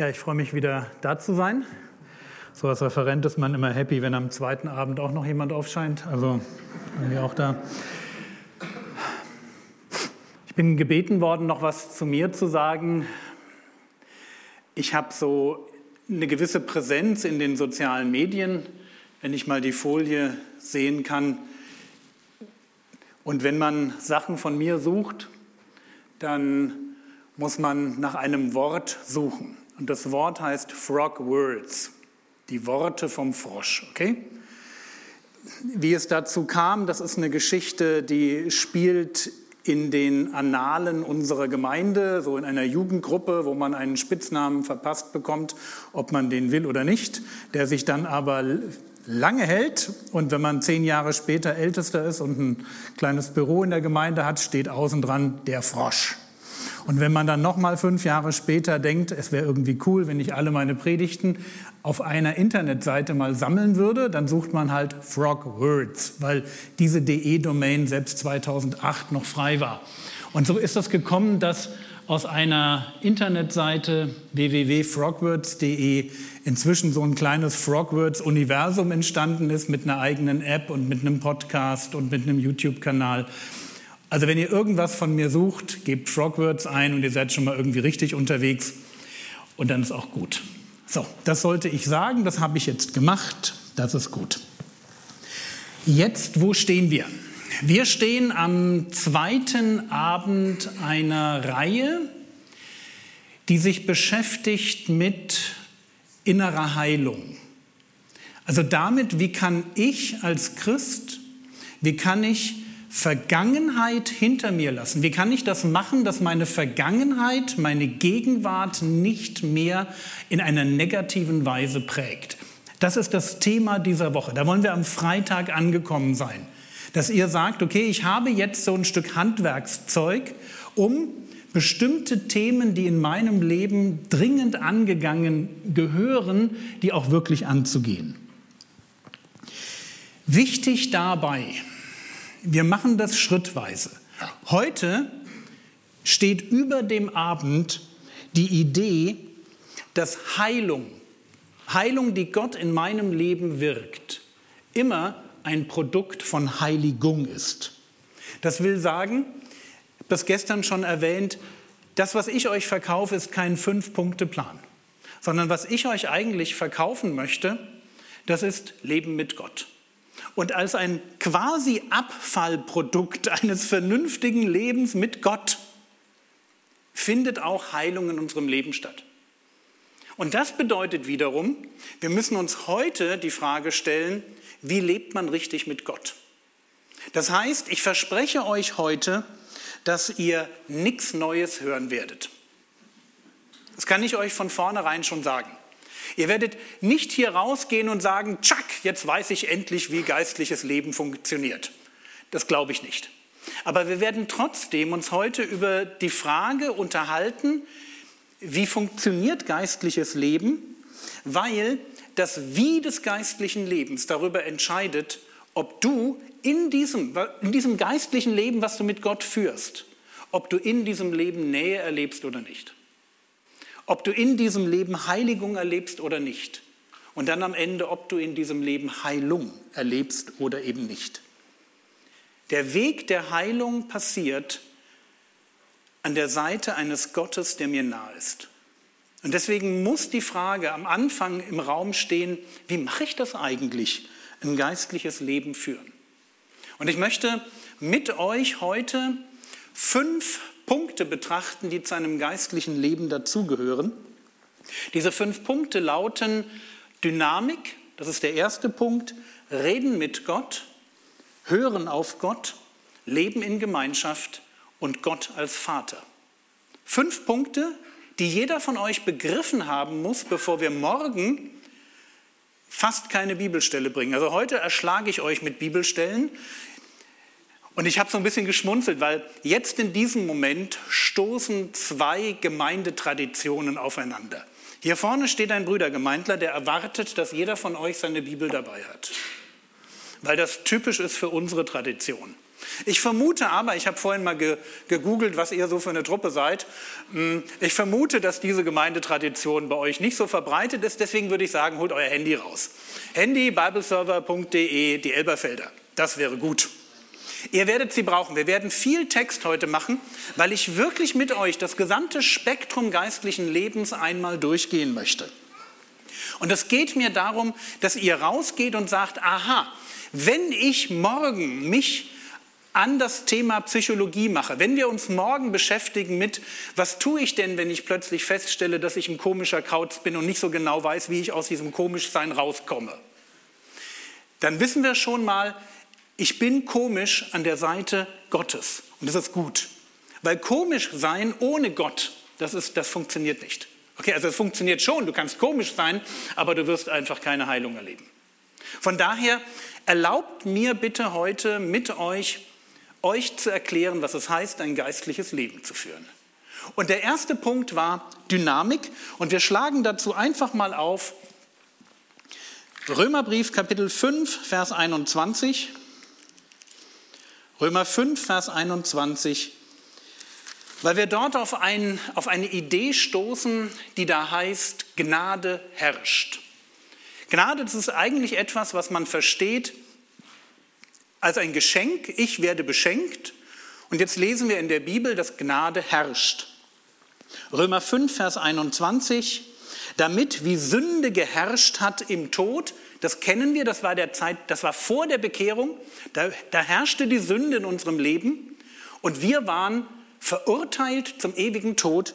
Ja, ich freue mich wieder da zu sein. So als Referent ist man immer happy, wenn am zweiten Abend auch noch jemand aufscheint. Also ich auch da. Ich bin gebeten worden, noch was zu mir zu sagen. Ich habe so eine gewisse Präsenz in den sozialen Medien, wenn ich mal die Folie sehen kann. Und wenn man Sachen von mir sucht, dann muss man nach einem Wort suchen. Und das Wort heißt Frog Words, die Worte vom Frosch. Okay? Wie es dazu kam, das ist eine Geschichte, die spielt in den Annalen unserer Gemeinde, so in einer Jugendgruppe, wo man einen Spitznamen verpasst bekommt, ob man den will oder nicht, der sich dann aber lange hält. Und wenn man zehn Jahre später Ältester ist und ein kleines Büro in der Gemeinde hat, steht außen dran der Frosch. Und wenn man dann noch mal fünf Jahre später denkt, es wäre irgendwie cool, wenn ich alle meine Predigten auf einer Internetseite mal sammeln würde, dann sucht man halt Frog Words, weil diese DE-Domain selbst 2008 noch frei war. Und so ist das gekommen, dass aus einer Internetseite www.frogwords.de inzwischen so ein kleines Frogwords-Universum entstanden ist mit einer eigenen App und mit einem Podcast und mit einem YouTube-Kanal. Also wenn ihr irgendwas von mir sucht, gebt Frogwords ein und ihr seid schon mal irgendwie richtig unterwegs und dann ist auch gut. So, das sollte ich sagen, das habe ich jetzt gemacht, das ist gut. Jetzt, wo stehen wir? Wir stehen am zweiten Abend einer Reihe, die sich beschäftigt mit innerer Heilung. Also damit, wie kann ich als Christ, wie kann ich Vergangenheit hinter mir lassen? Wie kann ich das machen, dass meine Vergangenheit, meine Gegenwart nicht mehr in einer negativen Weise prägt? Das ist das Thema dieser Woche. Da wollen wir am Freitag angekommen sein. Dass ihr sagt, okay, ich habe jetzt so ein Stück Handwerkszeug, um bestimmte Themen, die in meinem Leben dringend angegangen gehören, die auch wirklich anzugehen. Wichtig dabei, wir machen das schrittweise. Heute steht über dem Abend die Idee, dass Heilung, Heilung, die Gott in meinem Leben wirkt, immer ein Produkt von Heiligung ist. Das will sagen, das gestern schon erwähnt, das, was ich euch verkaufe, ist kein Fünf-Punkte-Plan, sondern was ich euch eigentlich verkaufen möchte, das ist Leben mit Gott. Und als ein quasi Abfallprodukt eines vernünftigen Lebens mit Gott findet auch Heilung in unserem Leben statt. Und das bedeutet wiederum, wir müssen uns heute die Frage stellen, wie lebt man richtig mit Gott? Das heißt, ich verspreche euch heute, dass ihr nichts Neues hören werdet. Das kann ich euch von vornherein schon sagen. Ihr werdet nicht hier rausgehen und sagen, tschack, jetzt weiß ich endlich, wie geistliches Leben funktioniert. Das glaube ich nicht. Aber wir werden trotzdem uns heute über die Frage unterhalten, wie funktioniert geistliches Leben, weil das Wie des geistlichen Lebens darüber entscheidet, ob du in diesem, in diesem geistlichen Leben, was du mit Gott führst, ob du in diesem Leben Nähe erlebst oder nicht ob du in diesem Leben Heiligung erlebst oder nicht. Und dann am Ende, ob du in diesem Leben Heilung erlebst oder eben nicht. Der Weg der Heilung passiert an der Seite eines Gottes, der mir nahe ist. Und deswegen muss die Frage am Anfang im Raum stehen, wie mache ich das eigentlich, ein geistliches Leben führen? Und ich möchte mit euch heute fünf Punkte betrachten, die zu einem geistlichen Leben dazugehören. Diese fünf Punkte lauten Dynamik, das ist der erste Punkt, Reden mit Gott, Hören auf Gott, Leben in Gemeinschaft und Gott als Vater. Fünf Punkte, die jeder von euch begriffen haben muss, bevor wir morgen fast keine Bibelstelle bringen. Also heute erschlage ich euch mit Bibelstellen. Und ich habe so ein bisschen geschmunzelt, weil jetzt in diesem Moment stoßen zwei Gemeindetraditionen aufeinander. Hier vorne steht ein Brüdergemeindler, der erwartet, dass jeder von euch seine Bibel dabei hat, weil das typisch ist für unsere Tradition. Ich vermute aber, ich habe vorhin mal ge gegoogelt, was ihr so für eine Truppe seid. Hm, ich vermute, dass diese Gemeindetradition bei euch nicht so verbreitet ist. Deswegen würde ich sagen, holt euer Handy raus. Handy, bibleserver.de, die Elberfelder. Das wäre gut. Ihr werdet sie brauchen. Wir werden viel Text heute machen, weil ich wirklich mit euch das gesamte Spektrum geistlichen Lebens einmal durchgehen möchte. Und es geht mir darum, dass ihr rausgeht und sagt, aha, wenn ich morgen mich an das Thema Psychologie mache, wenn wir uns morgen beschäftigen mit, was tue ich denn, wenn ich plötzlich feststelle, dass ich ein komischer Kauz bin und nicht so genau weiß, wie ich aus diesem Komischsein rauskomme, dann wissen wir schon mal, ich bin komisch an der Seite Gottes. Und das ist gut. Weil komisch sein ohne Gott, das, ist, das funktioniert nicht. Okay, also es funktioniert schon, du kannst komisch sein, aber du wirst einfach keine Heilung erleben. Von daher erlaubt mir bitte heute mit euch euch zu erklären, was es heißt, ein geistliches Leben zu führen. Und der erste Punkt war Dynamik. Und wir schlagen dazu einfach mal auf Römerbrief Kapitel 5, Vers 21. Römer 5, Vers 21. Weil wir dort auf, ein, auf eine Idee stoßen, die da heißt, Gnade herrscht. Gnade, das ist eigentlich etwas, was man versteht als ein Geschenk, ich werde beschenkt. Und jetzt lesen wir in der Bibel, dass Gnade herrscht. Römer 5, Vers 21, damit wie Sünde geherrscht hat im Tod, das kennen wir, das war der Zeit, das war vor der Bekehrung, da, da herrschte die Sünde in unserem Leben und wir waren verurteilt zum ewigen Tod,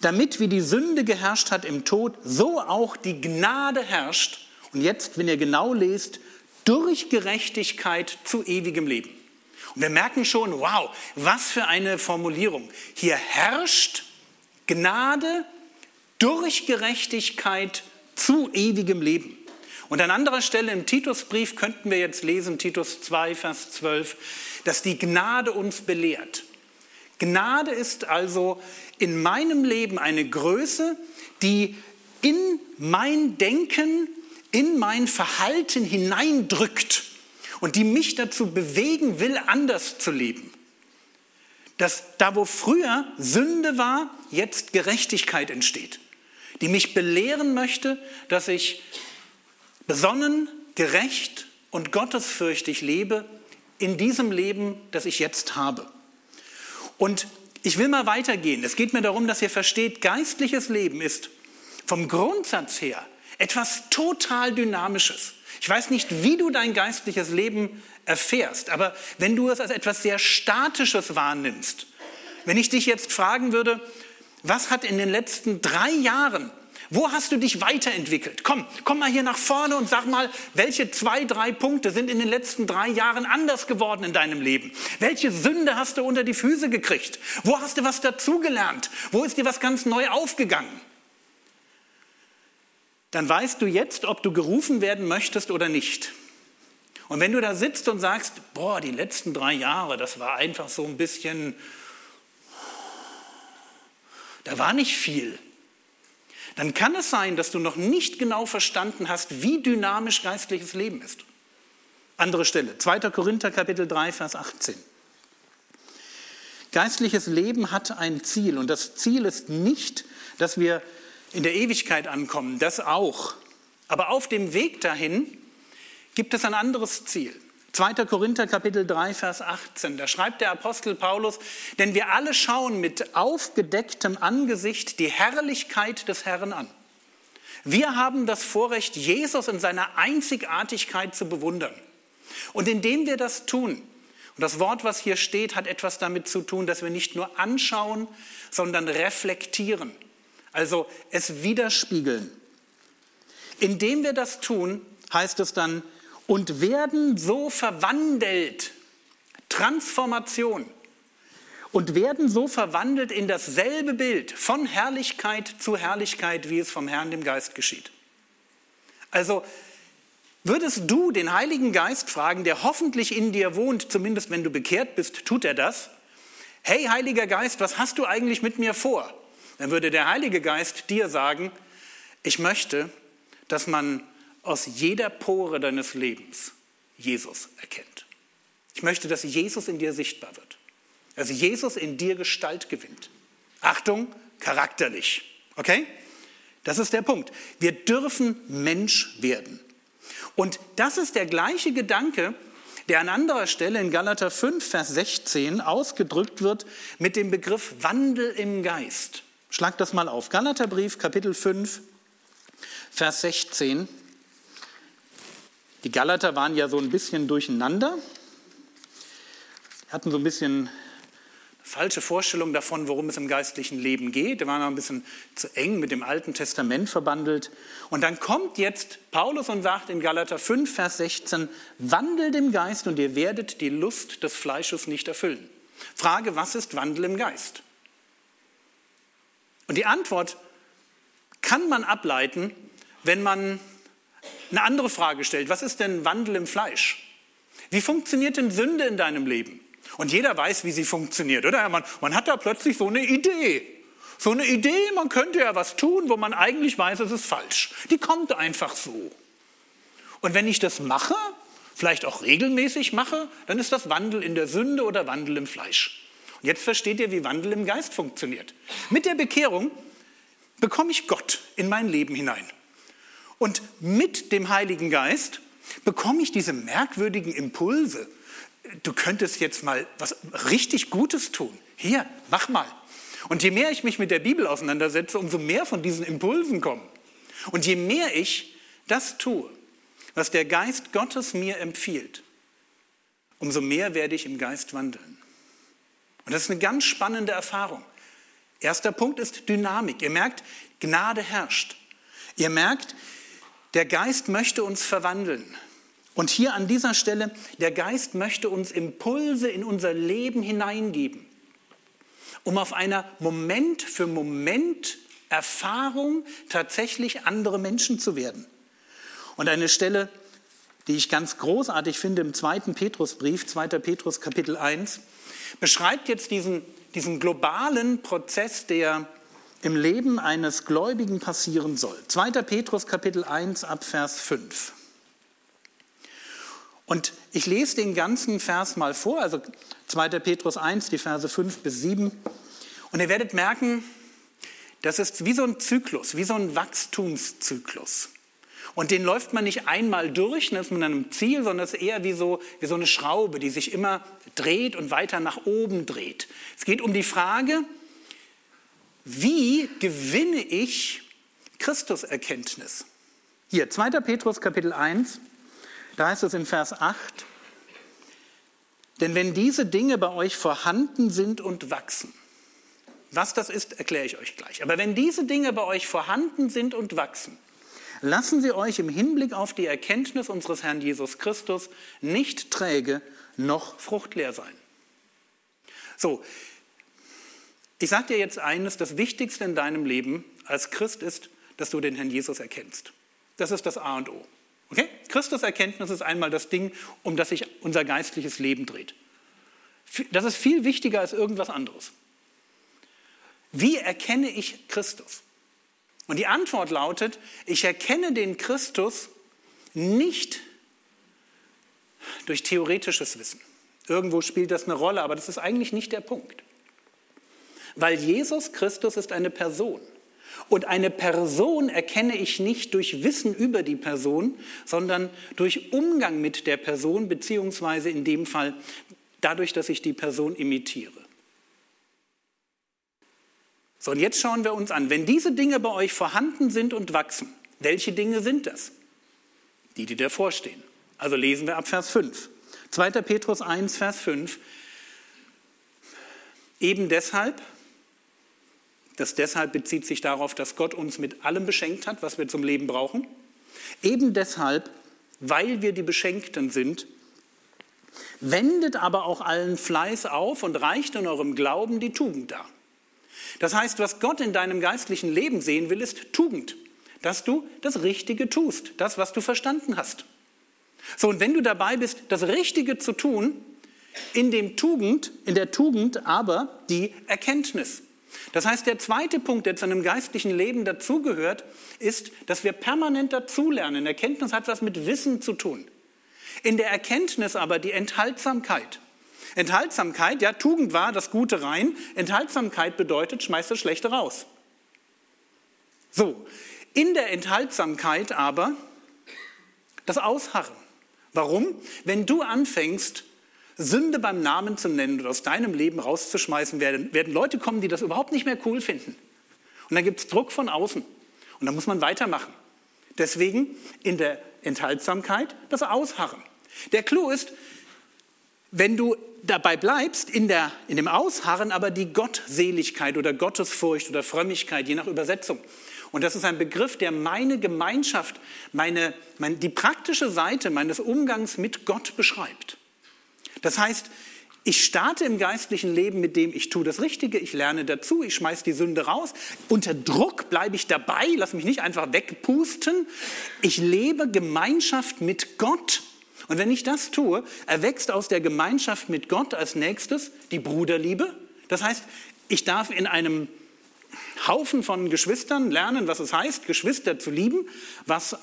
damit wie die Sünde geherrscht hat im Tod, so auch die Gnade herrscht. Und jetzt, wenn ihr genau lest, durch Gerechtigkeit zu ewigem Leben. Und wir merken schon, wow, was für eine Formulierung. Hier herrscht Gnade durch Gerechtigkeit zu ewigem Leben. Und an anderer Stelle im Titusbrief könnten wir jetzt lesen, Titus 2, Vers 12, dass die Gnade uns belehrt. Gnade ist also in meinem Leben eine Größe, die in mein Denken in mein Verhalten hineindrückt und die mich dazu bewegen will, anders zu leben. Dass da, wo früher Sünde war, jetzt Gerechtigkeit entsteht, die mich belehren möchte, dass ich besonnen, gerecht und gottesfürchtig lebe in diesem Leben, das ich jetzt habe. Und ich will mal weitergehen. Es geht mir darum, dass ihr versteht, geistliches Leben ist vom Grundsatz her etwas total Dynamisches. Ich weiß nicht, wie du dein geistliches Leben erfährst, aber wenn du es als etwas sehr Statisches wahrnimmst, wenn ich dich jetzt fragen würde, was hat in den letzten drei Jahren, wo hast du dich weiterentwickelt? Komm, komm mal hier nach vorne und sag mal, welche zwei, drei Punkte sind in den letzten drei Jahren anders geworden in deinem Leben? Welche Sünde hast du unter die Füße gekriegt? Wo hast du was dazugelernt? Wo ist dir was ganz neu aufgegangen? dann weißt du jetzt, ob du gerufen werden möchtest oder nicht. Und wenn du da sitzt und sagst, boah, die letzten drei Jahre, das war einfach so ein bisschen, da war nicht viel, dann kann es sein, dass du noch nicht genau verstanden hast, wie dynamisch geistliches Leben ist. Andere Stelle, 2. Korinther Kapitel 3, Vers 18. Geistliches Leben hat ein Ziel und das Ziel ist nicht, dass wir in der Ewigkeit ankommen, das auch. Aber auf dem Weg dahin gibt es ein anderes Ziel. 2. Korinther Kapitel 3, Vers 18, da schreibt der Apostel Paulus, denn wir alle schauen mit aufgedecktem Angesicht die Herrlichkeit des Herrn an. Wir haben das Vorrecht, Jesus in seiner Einzigartigkeit zu bewundern. Und indem wir das tun, und das Wort, was hier steht, hat etwas damit zu tun, dass wir nicht nur anschauen, sondern reflektieren also es widerspiegeln. Indem wir das tun, heißt es dann, und werden so verwandelt, Transformation, und werden so verwandelt in dasselbe Bild von Herrlichkeit zu Herrlichkeit, wie es vom Herrn dem Geist geschieht. Also würdest du den Heiligen Geist fragen, der hoffentlich in dir wohnt, zumindest wenn du bekehrt bist, tut er das. Hey Heiliger Geist, was hast du eigentlich mit mir vor? dann würde der Heilige Geist dir sagen, ich möchte, dass man aus jeder Pore deines Lebens Jesus erkennt. Ich möchte, dass Jesus in dir sichtbar wird. Dass Jesus in dir Gestalt gewinnt. Achtung, charakterlich. Okay? Das ist der Punkt. Wir dürfen Mensch werden. Und das ist der gleiche Gedanke, der an anderer Stelle in Galater 5, Vers 16 ausgedrückt wird mit dem Begriff Wandel im Geist. Schlag das mal auf. Galaterbrief, Kapitel 5, Vers 16. Die Galater waren ja so ein bisschen durcheinander, hatten so ein bisschen falsche Vorstellung davon, worum es im geistlichen Leben geht. Die waren noch ein bisschen zu eng mit dem Alten Testament verbandelt. Und dann kommt jetzt Paulus und sagt in Galater 5, Vers 16, wandelt im Geist und ihr werdet die Lust des Fleisches nicht erfüllen. Frage, was ist Wandel im Geist? Und die Antwort kann man ableiten, wenn man eine andere Frage stellt. Was ist denn Wandel im Fleisch? Wie funktioniert denn Sünde in deinem Leben? Und jeder weiß, wie sie funktioniert, oder? Man, man hat da plötzlich so eine Idee. So eine Idee, man könnte ja was tun, wo man eigentlich weiß, es ist falsch. Die kommt einfach so. Und wenn ich das mache, vielleicht auch regelmäßig mache, dann ist das Wandel in der Sünde oder Wandel im Fleisch. Und jetzt versteht ihr, wie Wandel im Geist funktioniert. Mit der Bekehrung bekomme ich Gott in mein Leben hinein. Und mit dem Heiligen Geist bekomme ich diese merkwürdigen Impulse, du könntest jetzt mal was richtig Gutes tun. Hier, mach mal. Und je mehr ich mich mit der Bibel auseinandersetze, umso mehr von diesen Impulsen kommen. Und je mehr ich das tue, was der Geist Gottes mir empfiehlt, umso mehr werde ich im Geist wandeln. Und das ist eine ganz spannende Erfahrung. Erster Punkt ist Dynamik. Ihr merkt, Gnade herrscht. Ihr merkt, der Geist möchte uns verwandeln. Und hier an dieser Stelle, der Geist möchte uns Impulse in unser Leben hineingeben, um auf einer Moment für Moment Erfahrung tatsächlich andere Menschen zu werden. Und eine Stelle, die ich ganz großartig finde im zweiten Petrusbrief, 2. Petrus Kapitel 1, beschreibt jetzt diesen, diesen globalen Prozess, der im Leben eines Gläubigen passieren soll. 2. Petrus Kapitel 1 ab Vers 5. Und ich lese den ganzen Vers mal vor, also 2. Petrus 1, die Verse 5 bis 7. Und ihr werdet merken, das ist wie so ein Zyklus, wie so ein Wachstumszyklus. Und den läuft man nicht einmal durch, dann ist man an einem Ziel, sondern es ist eher wie so, wie so eine Schraube, die sich immer dreht und weiter nach oben dreht. Es geht um die Frage, wie gewinne ich Christuserkenntnis? Hier, 2. Petrus Kapitel 1, da heißt es in Vers 8, denn wenn diese Dinge bei euch vorhanden sind und wachsen, was das ist, erkläre ich euch gleich. Aber wenn diese Dinge bei euch vorhanden sind und wachsen, lassen sie euch im Hinblick auf die Erkenntnis unseres Herrn Jesus Christus nicht träge noch fruchtleer sein. So, ich sage dir jetzt eines, das Wichtigste in deinem Leben als Christ ist, dass du den Herrn Jesus erkennst. Das ist das A und O. Okay? Christuserkenntnis ist einmal das Ding, um das sich unser geistliches Leben dreht. Das ist viel wichtiger als irgendwas anderes. Wie erkenne ich Christus? Und die Antwort lautet, ich erkenne den Christus nicht durch theoretisches Wissen. Irgendwo spielt das eine Rolle, aber das ist eigentlich nicht der Punkt. Weil Jesus Christus ist eine Person. Und eine Person erkenne ich nicht durch Wissen über die Person, sondern durch Umgang mit der Person, beziehungsweise in dem Fall dadurch, dass ich die Person imitiere. So, und jetzt schauen wir uns an, wenn diese Dinge bei euch vorhanden sind und wachsen, welche Dinge sind das? Die, die davor stehen. Also lesen wir ab Vers 5. 2. Petrus 1, Vers 5. Eben deshalb, das deshalb bezieht sich darauf, dass Gott uns mit allem beschenkt hat, was wir zum Leben brauchen. Eben deshalb, weil wir die Beschenkten sind, wendet aber auch allen Fleiß auf und reicht in eurem Glauben die Tugend dar. Das heißt, was Gott in deinem geistlichen Leben sehen will, ist Tugend, dass du das Richtige tust, das, was du verstanden hast. So, und wenn du dabei bist, das Richtige zu tun, in dem Tugend, in der Tugend aber die Erkenntnis. Das heißt, der zweite Punkt, der zu einem geistlichen Leben dazugehört, ist, dass wir permanent dazulernen. Erkenntnis hat was mit Wissen zu tun. In der Erkenntnis aber die Enthaltsamkeit. Enthaltsamkeit, ja, Tugend war das Gute rein. Enthaltsamkeit bedeutet, schmeißt das Schlechte raus. So, in der Enthaltsamkeit aber das Ausharren. Warum? Wenn du anfängst, Sünde beim Namen zu nennen oder aus deinem Leben rauszuschmeißen, werden, werden Leute kommen, die das überhaupt nicht mehr cool finden. Und dann gibt es Druck von außen. Und dann muss man weitermachen. Deswegen in der Enthaltsamkeit das Ausharren. Der Clou ist, wenn du dabei bleibst, in, der, in dem Ausharren aber die Gottseligkeit oder Gottesfurcht oder Frömmigkeit, je nach Übersetzung. Und das ist ein Begriff, der meine Gemeinschaft, meine, meine, die praktische Seite meines Umgangs mit Gott beschreibt. Das heißt, ich starte im geistlichen Leben mit dem, ich tue das Richtige, ich lerne dazu, ich schmeiße die Sünde raus. Unter Druck bleibe ich dabei, lass mich nicht einfach wegpusten. Ich lebe Gemeinschaft mit Gott. Und wenn ich das tue, erwächst aus der Gemeinschaft mit Gott als nächstes die Bruderliebe. Das heißt, ich darf in einem Haufen von Geschwistern lernen, was es heißt, Geschwister zu lieben, was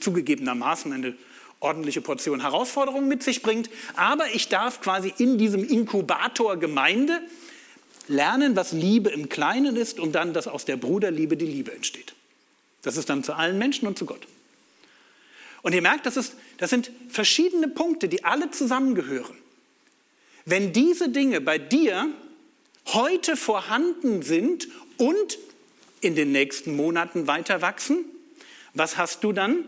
zugegebenermaßen eine ordentliche Portion Herausforderungen mit sich bringt. Aber ich darf quasi in diesem Inkubator Gemeinde lernen, was Liebe im Kleinen ist und dann, dass aus der Bruderliebe die Liebe entsteht. Das ist dann zu allen Menschen und zu Gott. Und ihr merkt, das, ist, das sind verschiedene Punkte, die alle zusammengehören. Wenn diese Dinge bei dir heute vorhanden sind und in den nächsten Monaten weiter wachsen, was hast du dann?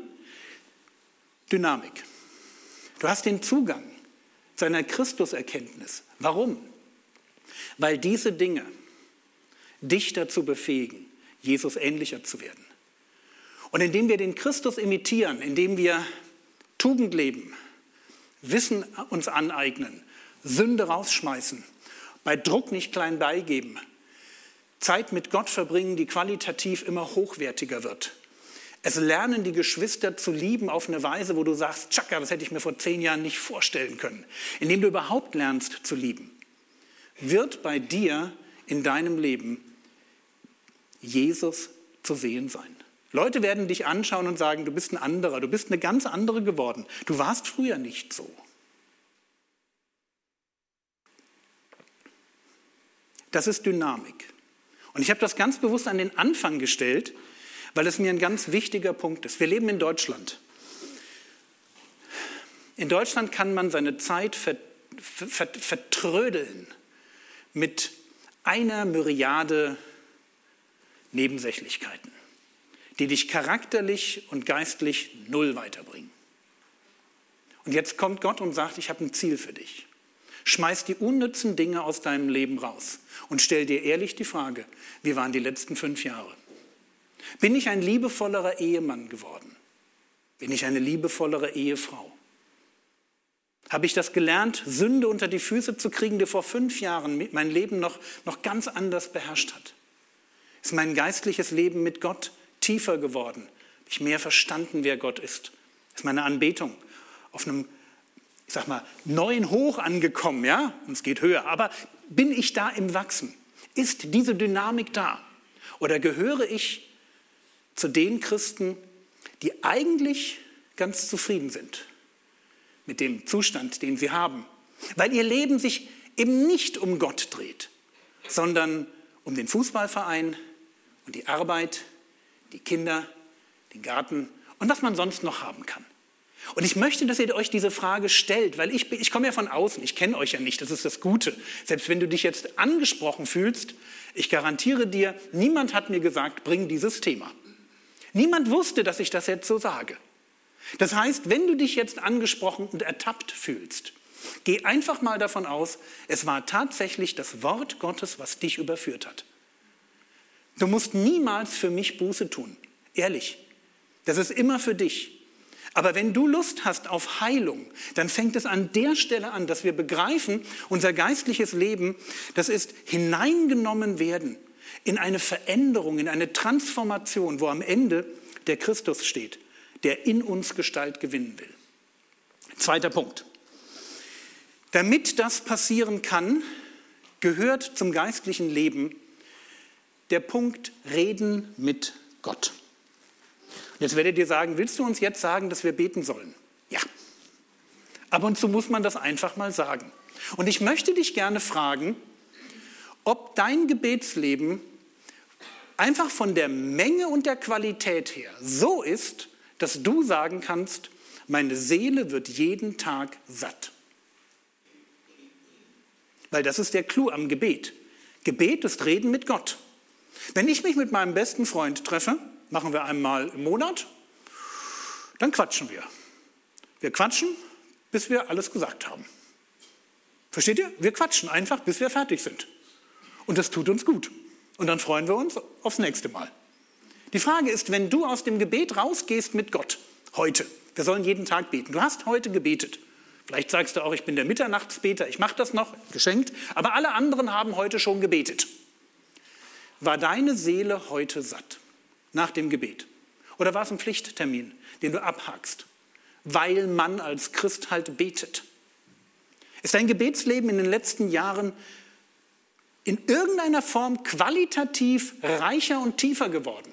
Dynamik. Du hast den Zugang zu einer Christuserkenntnis. Warum? Weil diese Dinge dich dazu befähigen, Jesus ähnlicher zu werden. Und indem wir den Christus imitieren, indem wir Tugend leben, Wissen uns aneignen, Sünde rausschmeißen, bei Druck nicht klein beigeben, Zeit mit Gott verbringen, die qualitativ immer hochwertiger wird, es lernen die Geschwister zu lieben auf eine Weise, wo du sagst, tschakka, das hätte ich mir vor zehn Jahren nicht vorstellen können. Indem du überhaupt lernst zu lieben, wird bei dir in deinem Leben Jesus zu sehen sein. Leute werden dich anschauen und sagen, du bist ein anderer, du bist eine ganz andere geworden. Du warst früher nicht so. Das ist Dynamik. Und ich habe das ganz bewusst an den Anfang gestellt, weil es mir ein ganz wichtiger Punkt ist. Wir leben in Deutschland. In Deutschland kann man seine Zeit vertrödeln mit einer Myriade Nebensächlichkeiten, die dich charakterlich und geistlich null weiterbringen. Und jetzt kommt Gott und sagt, ich habe ein Ziel für dich. Schmeiß die unnützen Dinge aus deinem Leben raus und stell dir ehrlich die Frage, wie waren die letzten fünf Jahre? Bin ich ein liebevollerer Ehemann geworden? Bin ich eine liebevollere Ehefrau? Habe ich das gelernt, Sünde unter die Füße zu kriegen, die vor fünf Jahren mein Leben noch, noch ganz anders beherrscht hat? Ist mein geistliches Leben mit Gott tiefer geworden? Habe ich mehr verstanden, wer Gott ist? Ist meine Anbetung auf einem, ich sag mal, neuen Hoch angekommen, ja? Und es geht höher. Aber bin ich da im Wachsen? Ist diese Dynamik da? Oder gehöre ich zu den Christen, die eigentlich ganz zufrieden sind mit dem Zustand, den sie haben, weil ihr Leben sich eben nicht um Gott dreht, sondern um den Fußballverein und die Arbeit, die Kinder, den Garten und was man sonst noch haben kann. Und ich möchte, dass ihr euch diese Frage stellt, weil ich, ich komme ja von außen, ich kenne euch ja nicht, das ist das Gute. Selbst wenn du dich jetzt angesprochen fühlst, ich garantiere dir, niemand hat mir gesagt, bring dieses Thema. Niemand wusste, dass ich das jetzt so sage. Das heißt, wenn du dich jetzt angesprochen und ertappt fühlst, geh einfach mal davon aus, es war tatsächlich das Wort Gottes, was dich überführt hat. Du musst niemals für mich Buße tun, ehrlich. Das ist immer für dich. Aber wenn du Lust hast auf Heilung, dann fängt es an der Stelle an, dass wir begreifen, unser geistliches Leben, das ist hineingenommen werden in eine Veränderung, in eine Transformation, wo am Ende der Christus steht, der in uns Gestalt gewinnen will. Zweiter Punkt. Damit das passieren kann, gehört zum geistlichen Leben der Punkt Reden mit Gott. Jetzt werdet ihr sagen, willst du uns jetzt sagen, dass wir beten sollen? Ja. Ab und zu muss man das einfach mal sagen. Und ich möchte dich gerne fragen, ob dein Gebetsleben einfach von der Menge und der Qualität her so ist, dass du sagen kannst, meine Seele wird jeden Tag satt. Weil das ist der Clou am Gebet. Gebet ist Reden mit Gott. Wenn ich mich mit meinem besten Freund treffe, machen wir einmal im Monat, dann quatschen wir. Wir quatschen, bis wir alles gesagt haben. Versteht ihr? Wir quatschen einfach, bis wir fertig sind. Und das tut uns gut. Und dann freuen wir uns aufs nächste Mal. Die Frage ist, wenn du aus dem Gebet rausgehst mit Gott, heute, wir sollen jeden Tag beten, du hast heute gebetet, vielleicht sagst du auch, ich bin der Mitternachtsbeter, ich mache das noch, geschenkt, aber alle anderen haben heute schon gebetet. War deine Seele heute satt nach dem Gebet? Oder war es ein Pflichttermin, den du abhakst, weil man als Christ halt betet? Ist dein Gebetsleben in den letzten Jahren in irgendeiner Form qualitativ reicher und tiefer geworden?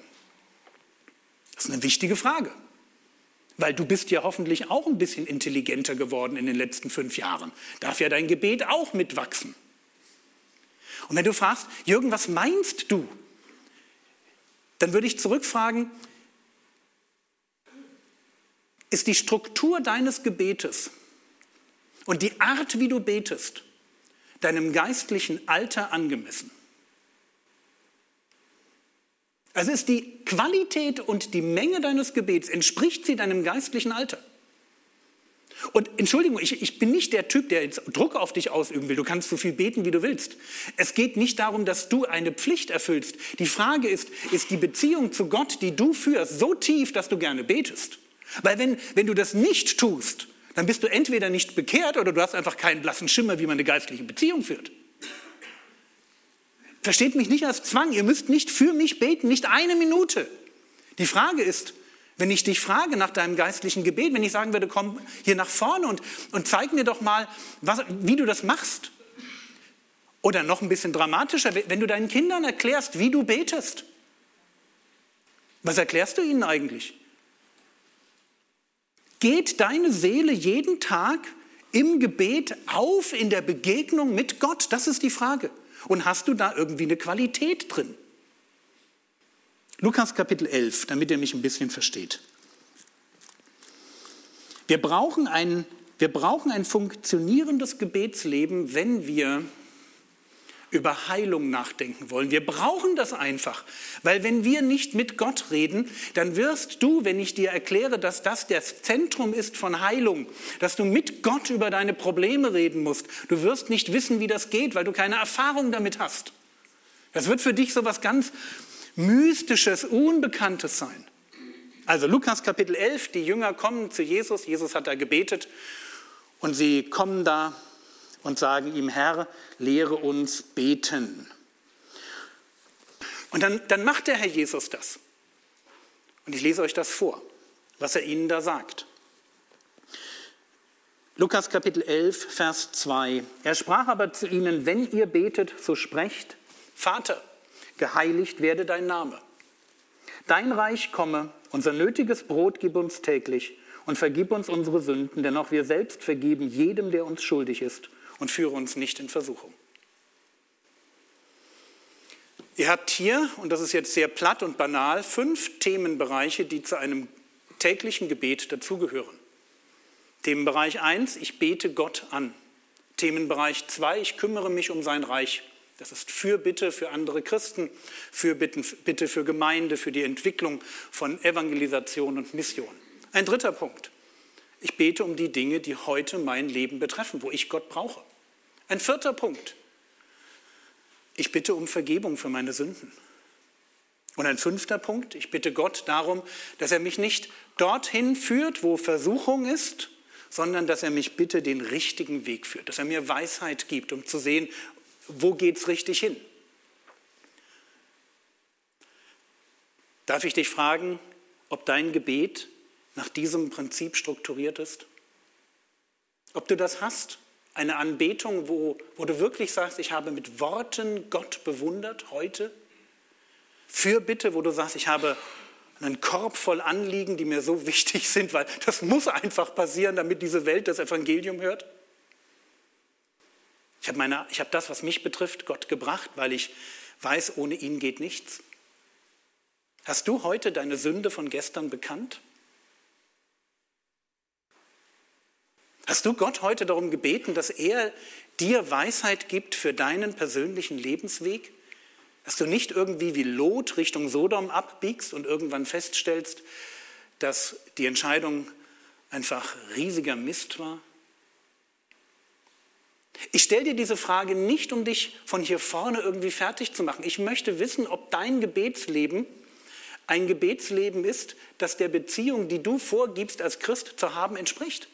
Das ist eine wichtige Frage, weil du bist ja hoffentlich auch ein bisschen intelligenter geworden in den letzten fünf Jahren. Darf ja dein Gebet auch mitwachsen. Und wenn du fragst, Jürgen, was meinst du? Dann würde ich zurückfragen, ist die Struktur deines Gebetes und die Art, wie du betest, deinem geistlichen Alter angemessen. Also ist die Qualität und die Menge deines Gebets, entspricht sie deinem geistlichen Alter? Und Entschuldigung, ich, ich, bin nicht der Typ, der jetzt Druck auf dich ausüben will. Du kannst so viel beten, wie du willst. Es geht nicht darum, dass du eine Pflicht erfüllst. Die Frage ist, ist die Beziehung zu Gott, die du führst, so tief, dass du gerne betest? Weil wenn, wenn du das nicht tust, dann bist du entweder nicht bekehrt oder du hast einfach keinen blassen Schimmer, wie man eine geistliche Beziehung führt. Versteht mich nicht als Zwang, ihr müsst nicht für mich beten, nicht eine Minute. Die Frage ist, wenn ich dich frage nach deinem geistlichen Gebet, wenn ich sagen würde, komm hier nach vorne und, und zeig mir doch mal, was, wie du das machst. Oder noch ein bisschen dramatischer, wenn du deinen Kindern erklärst, wie du betest. Was erklärst du ihnen eigentlich? Geht deine Seele jeden Tag im Gebet auf in der Begegnung mit Gott? Das ist die Frage. Und hast du da irgendwie eine Qualität drin? Lukas Kapitel 11, damit ihr mich ein bisschen versteht. Wir brauchen ein, wir brauchen ein funktionierendes Gebetsleben, wenn wir über Heilung nachdenken wollen. Wir brauchen das einfach, weil wenn wir nicht mit Gott reden, dann wirst du, wenn ich dir erkläre, dass das das Zentrum ist von Heilung, dass du mit Gott über deine Probleme reden musst, du wirst nicht wissen, wie das geht, weil du keine Erfahrung damit hast. Das wird für dich so was ganz Mystisches, Unbekanntes sein. Also Lukas Kapitel 11, die Jünger kommen zu Jesus, Jesus hat da gebetet und sie kommen da und sagen ihm, Herr, lehre uns beten. Und dann, dann macht der Herr Jesus das. Und ich lese euch das vor, was er ihnen da sagt. Lukas Kapitel 11, Vers 2. Er sprach aber zu ihnen, wenn ihr betet, so sprecht, Vater, geheiligt werde dein Name. Dein Reich komme, unser nötiges Brot gib uns täglich und vergib uns unsere Sünden, denn auch wir selbst vergeben jedem, der uns schuldig ist und führe uns nicht in Versuchung. Ihr habt hier, und das ist jetzt sehr platt und banal, fünf Themenbereiche, die zu einem täglichen Gebet dazugehören. Themenbereich 1, ich bete Gott an. Themenbereich 2, ich kümmere mich um sein Reich. Das ist Fürbitte für andere Christen, Fürbitte für Gemeinde, für die Entwicklung von Evangelisation und Mission. Ein dritter Punkt. Ich bete um die Dinge, die heute mein Leben betreffen, wo ich Gott brauche. Ein vierter Punkt. Ich bitte um Vergebung für meine Sünden. Und ein fünfter Punkt. Ich bitte Gott darum, dass er mich nicht dorthin führt, wo Versuchung ist, sondern dass er mich bitte den richtigen Weg führt, dass er mir Weisheit gibt, um zu sehen, wo geht es richtig hin. Darf ich dich fragen, ob dein Gebet nach diesem Prinzip strukturiert ist? Ob du das hast? Eine Anbetung, wo, wo du wirklich sagst, ich habe mit Worten Gott bewundert heute? Fürbitte, wo du sagst, ich habe einen Korb voll Anliegen, die mir so wichtig sind, weil das muss einfach passieren, damit diese Welt das Evangelium hört. Ich habe, meine, ich habe das, was mich betrifft, Gott gebracht, weil ich weiß, ohne ihn geht nichts. Hast du heute deine Sünde von gestern bekannt? Hast du Gott heute darum gebeten, dass er dir Weisheit gibt für deinen persönlichen Lebensweg? Dass du nicht irgendwie wie Lot Richtung Sodom abbiegst und irgendwann feststellst, dass die Entscheidung einfach riesiger Mist war? Ich stelle dir diese Frage nicht, um dich von hier vorne irgendwie fertig zu machen. Ich möchte wissen, ob dein Gebetsleben ein Gebetsleben ist, das der Beziehung, die du vorgibst als Christ zu haben, entspricht.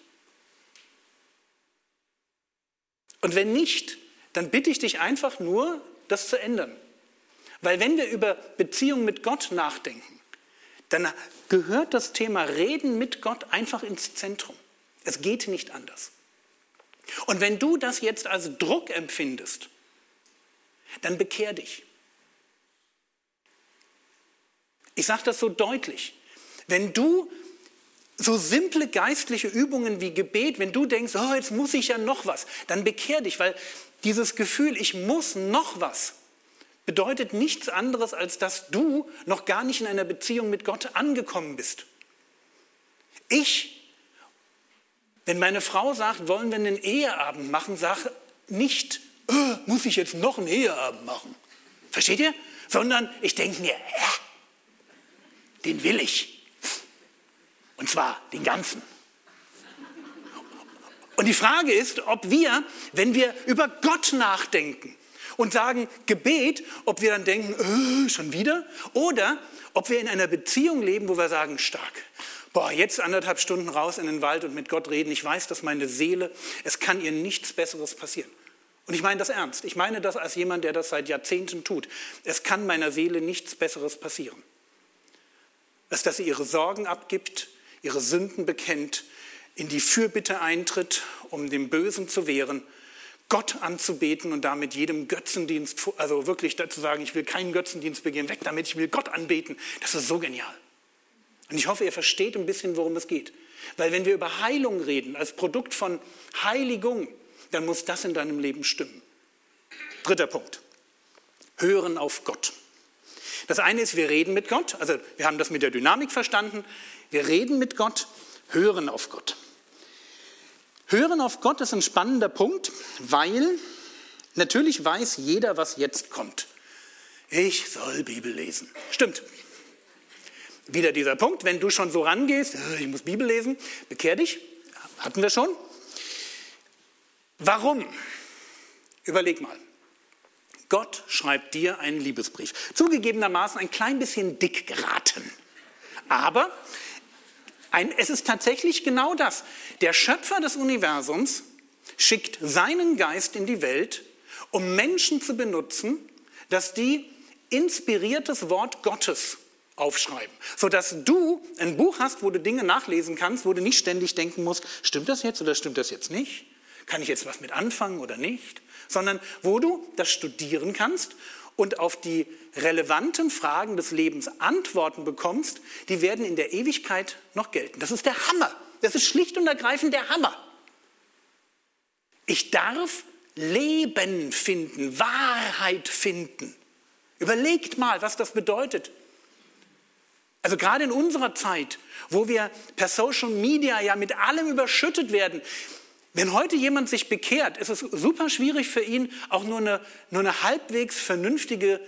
Und wenn nicht, dann bitte ich dich einfach nur, das zu ändern. Weil wenn wir über Beziehung mit Gott nachdenken, dann gehört das Thema Reden mit Gott einfach ins Zentrum. Es geht nicht anders. Und wenn du das jetzt als Druck empfindest, dann bekehr dich. Ich sage das so deutlich. Wenn du so simple geistliche Übungen wie Gebet, wenn du denkst, oh, jetzt muss ich ja noch was, dann bekehr dich, weil dieses Gefühl, ich muss noch was, bedeutet nichts anderes, als dass du noch gar nicht in einer Beziehung mit Gott angekommen bist. Ich, wenn meine Frau sagt, wollen wir einen Eheabend machen, sage nicht, oh, muss ich jetzt noch einen Eheabend machen. Versteht ihr? Sondern ich denke mir, ja, den will ich. Und zwar den ganzen. Und die Frage ist, ob wir, wenn wir über Gott nachdenken und sagen Gebet, ob wir dann denken, äh, schon wieder? Oder ob wir in einer Beziehung leben, wo wir sagen, stark. Boah, jetzt anderthalb Stunden raus in den Wald und mit Gott reden. Ich weiß, dass meine Seele, es kann ihr nichts Besseres passieren. Und ich meine das ernst. Ich meine das als jemand, der das seit Jahrzehnten tut. Es kann meiner Seele nichts Besseres passieren. Als dass sie ihre Sorgen abgibt, ihre Sünden bekennt, in die Fürbitte eintritt, um dem Bösen zu wehren, Gott anzubeten und damit jedem Götzendienst, also wirklich dazu sagen, ich will keinen Götzendienst begehen, weg damit, ich will Gott anbeten. Das ist so genial. Und ich hoffe, ihr versteht ein bisschen, worum es geht. Weil wenn wir über Heilung reden, als Produkt von Heiligung, dann muss das in deinem Leben stimmen. Dritter Punkt. Hören auf Gott. Das eine ist, wir reden mit Gott, also wir haben das mit der Dynamik verstanden. Wir reden mit Gott, hören auf Gott. Hören auf Gott ist ein spannender Punkt, weil natürlich weiß jeder, was jetzt kommt. Ich soll Bibel lesen. Stimmt. Wieder dieser Punkt, wenn du schon so rangehst, äh, ich muss Bibel lesen, bekehr dich, hatten wir schon. Warum? Überleg mal. Gott schreibt dir einen Liebesbrief. Zugegebenermaßen ein klein bisschen dick geraten. Aber ein, es ist tatsächlich genau das. Der Schöpfer des Universums schickt seinen Geist in die Welt, um Menschen zu benutzen, dass die inspiriertes Wort Gottes aufschreiben, sodass du ein Buch hast, wo du Dinge nachlesen kannst, wo du nicht ständig denken musst, stimmt das jetzt oder stimmt das jetzt nicht? Kann ich jetzt was mit anfangen oder nicht? Sondern wo du das studieren kannst und auf die relevanten Fragen des Lebens Antworten bekommst, die werden in der Ewigkeit noch gelten. Das ist der Hammer. Das ist schlicht und ergreifend der Hammer. Ich darf Leben finden, Wahrheit finden. Überlegt mal, was das bedeutet. Also gerade in unserer Zeit, wo wir per Social Media ja mit allem überschüttet werden, wenn heute jemand sich bekehrt, ist es super schwierig für ihn, auch nur eine, nur eine halbwegs vernünftige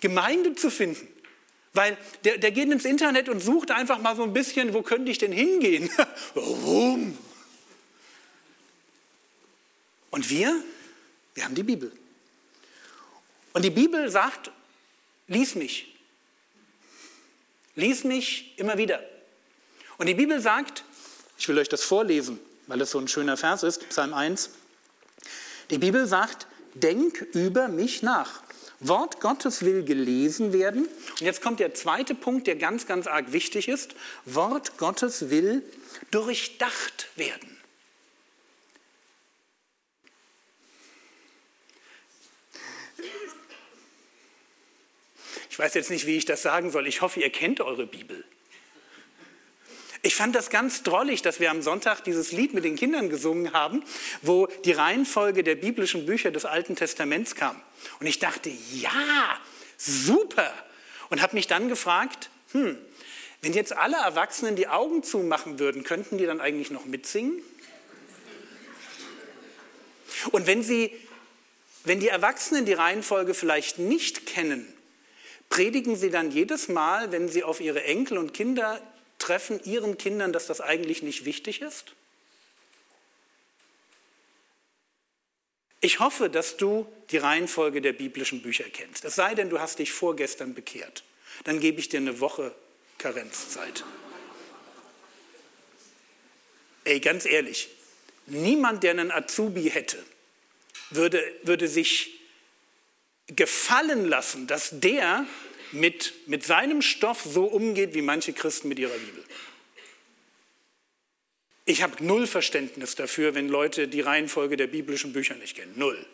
Gemeinde zu finden. Weil der, der geht ins Internet und sucht einfach mal so ein bisschen, wo könnte ich denn hingehen? Warum? Und wir, wir haben die Bibel. Und die Bibel sagt, lies mich. Lies mich immer wieder. Und die Bibel sagt, ich will euch das vorlesen, weil es so ein schöner Vers ist, Psalm 1. Die Bibel sagt, denk über mich nach. Wort Gottes will gelesen werden. Und jetzt kommt der zweite Punkt, der ganz, ganz arg wichtig ist. Wort Gottes will durchdacht werden. ich weiß jetzt nicht, wie ich das sagen soll, ich hoffe, ihr kennt eure Bibel. Ich fand das ganz drollig, dass wir am Sonntag dieses Lied mit den Kindern gesungen haben, wo die Reihenfolge der biblischen Bücher des Alten Testaments kam. Und ich dachte, ja, super. Und habe mich dann gefragt, hm, wenn jetzt alle Erwachsenen die Augen zumachen würden, könnten die dann eigentlich noch mitsingen? Und wenn, sie, wenn die Erwachsenen die Reihenfolge vielleicht nicht kennen, predigen sie dann jedes Mal, wenn sie auf ihre Enkel und Kinder treffen ihren Kindern, dass das eigentlich nicht wichtig ist? Ich hoffe, dass du die Reihenfolge der biblischen Bücher kennst. Es sei denn, du hast dich vorgestern bekehrt. Dann gebe ich dir eine Woche Karenzzeit. Ey, ganz ehrlich, niemand, der einen Azubi hätte, würde, würde sich gefallen lassen, dass der mit, mit seinem Stoff so umgeht, wie manche Christen mit ihrer Bibel. Ich habe null Verständnis dafür, wenn Leute die Reihenfolge der biblischen Bücher nicht kennen. Null.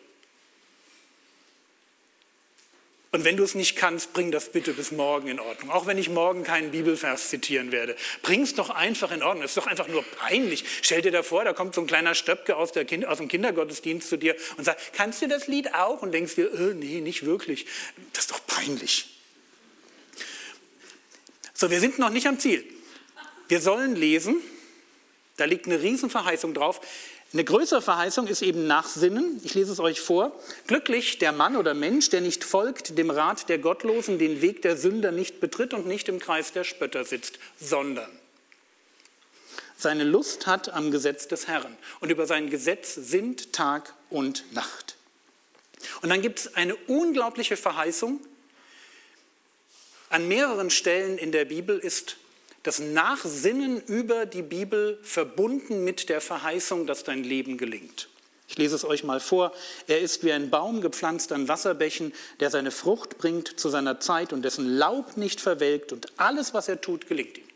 Und wenn du es nicht kannst, bring das bitte bis morgen in Ordnung. Auch wenn ich morgen keinen Bibelvers zitieren werde. Bring es doch einfach in Ordnung. Es ist doch einfach nur peinlich. Stell dir da vor, da kommt so ein kleiner Stöpke aus, kind, aus, dem Kindergottesdienst zu dir und sagt, kannst du das Lied auch? Und denkst dir, äh, nee, nicht wirklich. Das ist doch peinlich. So, wir sind noch nicht am Ziel. Wir sollen lesen. Da liegt eine Riesenverheißung drauf. Eine größere Verheißung ist eben Nachsinnen. Ich lese es euch vor. Glücklich der Mann oder Mensch, der nicht folgt dem Rat der Gottlosen, den Weg der Sünder nicht betritt und nicht im Kreis der Spötter sitzt, sondern seine Lust hat am Gesetz des Herrn. Und über sein Gesetz sind Tag und Nacht. Und dann gibt es eine unglaubliche Verheißung, an mehreren Stellen in der Bibel ist das Nachsinnen über die Bibel verbunden mit der Verheißung, dass dein Leben gelingt. Ich lese es euch mal vor. Er ist wie ein Baum gepflanzt an Wasserbächen, der seine Frucht bringt zu seiner Zeit und dessen Laub nicht verwelkt und alles, was er tut, gelingt ihm.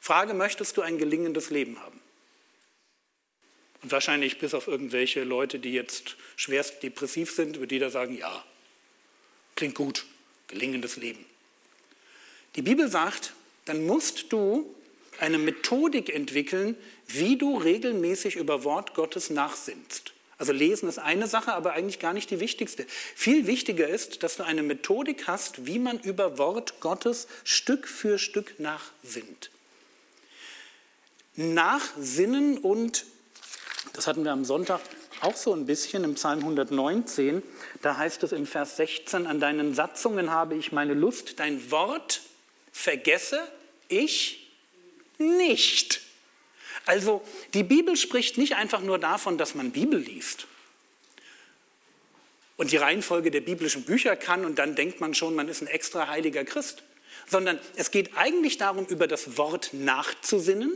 Frage, möchtest du ein gelingendes Leben haben? Und wahrscheinlich bis auf irgendwelche Leute, die jetzt schwerst depressiv sind, wird jeder sagen, ja, klingt gut gelingendes Leben. Die Bibel sagt, dann musst du eine Methodik entwickeln, wie du regelmäßig über Wort Gottes nachsinnst. Also lesen ist eine Sache, aber eigentlich gar nicht die wichtigste. Viel wichtiger ist, dass du eine Methodik hast, wie man über Wort Gottes Stück für Stück nachsinnt. Nachsinnen und, das hatten wir am Sonntag auch so ein bisschen im Psalm 119. Da heißt es im Vers 16, an deinen Satzungen habe ich meine Lust, dein Wort vergesse ich nicht. Also die Bibel spricht nicht einfach nur davon, dass man Bibel liest und die Reihenfolge der biblischen Bücher kann und dann denkt man schon, man ist ein extra heiliger Christ, sondern es geht eigentlich darum, über das Wort nachzusinnen.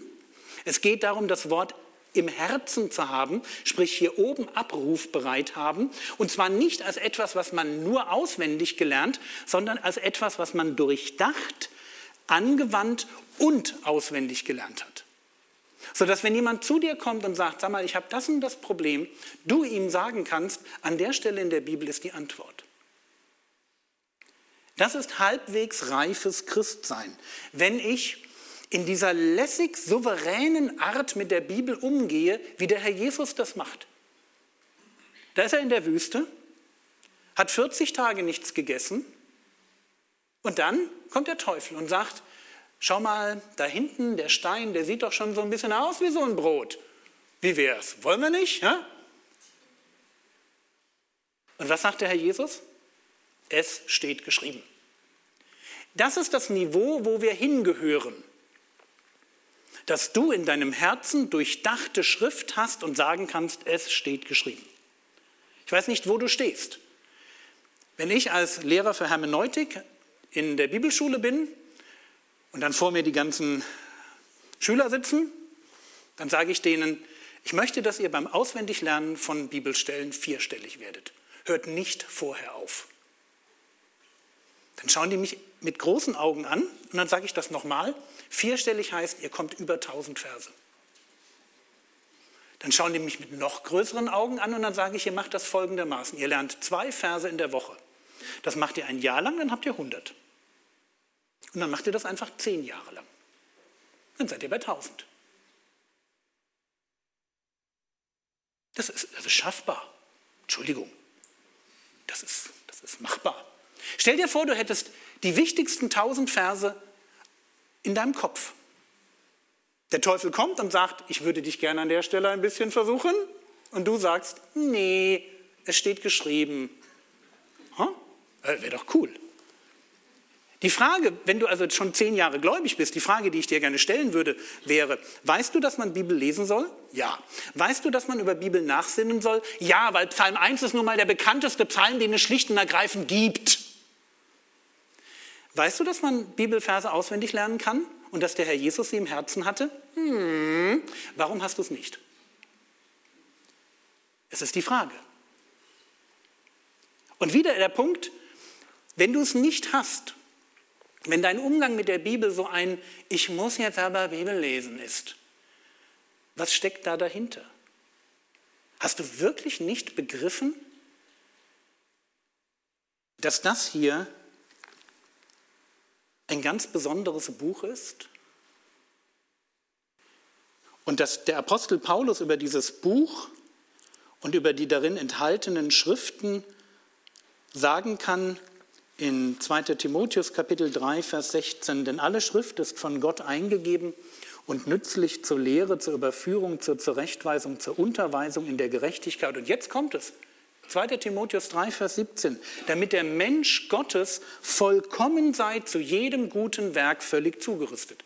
Es geht darum, das Wort im Herzen zu haben, sprich hier oben abrufbereit haben. Und zwar nicht als etwas, was man nur auswendig gelernt, sondern als etwas, was man durchdacht, angewandt und auswendig gelernt hat. Sodass wenn jemand zu dir kommt und sagt, sag mal, ich habe das und das Problem, du ihm sagen kannst, an der Stelle in der Bibel ist die Antwort. Das ist halbwegs reifes Christsein. Wenn ich in dieser lässig souveränen Art mit der Bibel umgehe, wie der Herr Jesus das macht. Da ist er in der Wüste, hat 40 Tage nichts gegessen und dann kommt der Teufel und sagt, schau mal, da hinten der Stein, der sieht doch schon so ein bisschen aus wie so ein Brot. Wie wär's? Wollen wir nicht? Ja? Und was sagt der Herr Jesus? Es steht geschrieben. Das ist das Niveau, wo wir hingehören dass du in deinem Herzen durchdachte Schrift hast und sagen kannst, es steht geschrieben. Ich weiß nicht, wo du stehst. Wenn ich als Lehrer für Hermeneutik in der Bibelschule bin und dann vor mir die ganzen Schüler sitzen, dann sage ich denen, ich möchte, dass ihr beim Auswendiglernen von Bibelstellen vierstellig werdet. Hört nicht vorher auf. Dann schauen die mich mit großen Augen an und dann sage ich das nochmal. Vierstellig heißt, ihr kommt über 1000 Verse. Dann schauen die mich mit noch größeren Augen an und dann sage ich, ihr macht das folgendermaßen. Ihr lernt zwei Verse in der Woche. Das macht ihr ein Jahr lang, dann habt ihr 100. Und dann macht ihr das einfach zehn Jahre lang. Dann seid ihr bei 1000. Das ist, das ist schaffbar. Entschuldigung. Das ist, das ist machbar. Stell dir vor, du hättest die wichtigsten 1000 Verse in deinem Kopf. Der Teufel kommt und sagt, ich würde dich gerne an der Stelle ein bisschen versuchen. Und du sagst, nee, es steht geschrieben. Äh, Wäre doch cool. Die Frage, wenn du also schon zehn Jahre gläubig bist, die Frage, die ich dir gerne stellen würde, wäre, weißt du, dass man Bibel lesen soll? Ja. Weißt du, dass man über Bibel nachsinnen soll? Ja, weil Psalm 1 ist nun mal der bekannteste Psalm, den es schlicht und ergreifend gibt. Weißt du, dass man Bibelverse auswendig lernen kann und dass der Herr Jesus sie im Herzen hatte? Hm. Warum hast du es nicht? Es ist die Frage. Und wieder der Punkt, wenn du es nicht hast, wenn dein Umgang mit der Bibel so ein Ich muss jetzt aber Bibel lesen ist, was steckt da dahinter? Hast du wirklich nicht begriffen, dass das hier ein ganz besonderes Buch ist? Und dass der Apostel Paulus über dieses Buch und über die darin enthaltenen Schriften sagen kann, in 2 Timotheus Kapitel 3, Vers 16, denn alle Schrift ist von Gott eingegeben und nützlich zur Lehre, zur Überführung, zur Zurechtweisung, zur Unterweisung in der Gerechtigkeit. Und jetzt kommt es. 2 Timotheus 3, Vers 17, damit der Mensch Gottes vollkommen sei, zu jedem guten Werk völlig zugerüstet.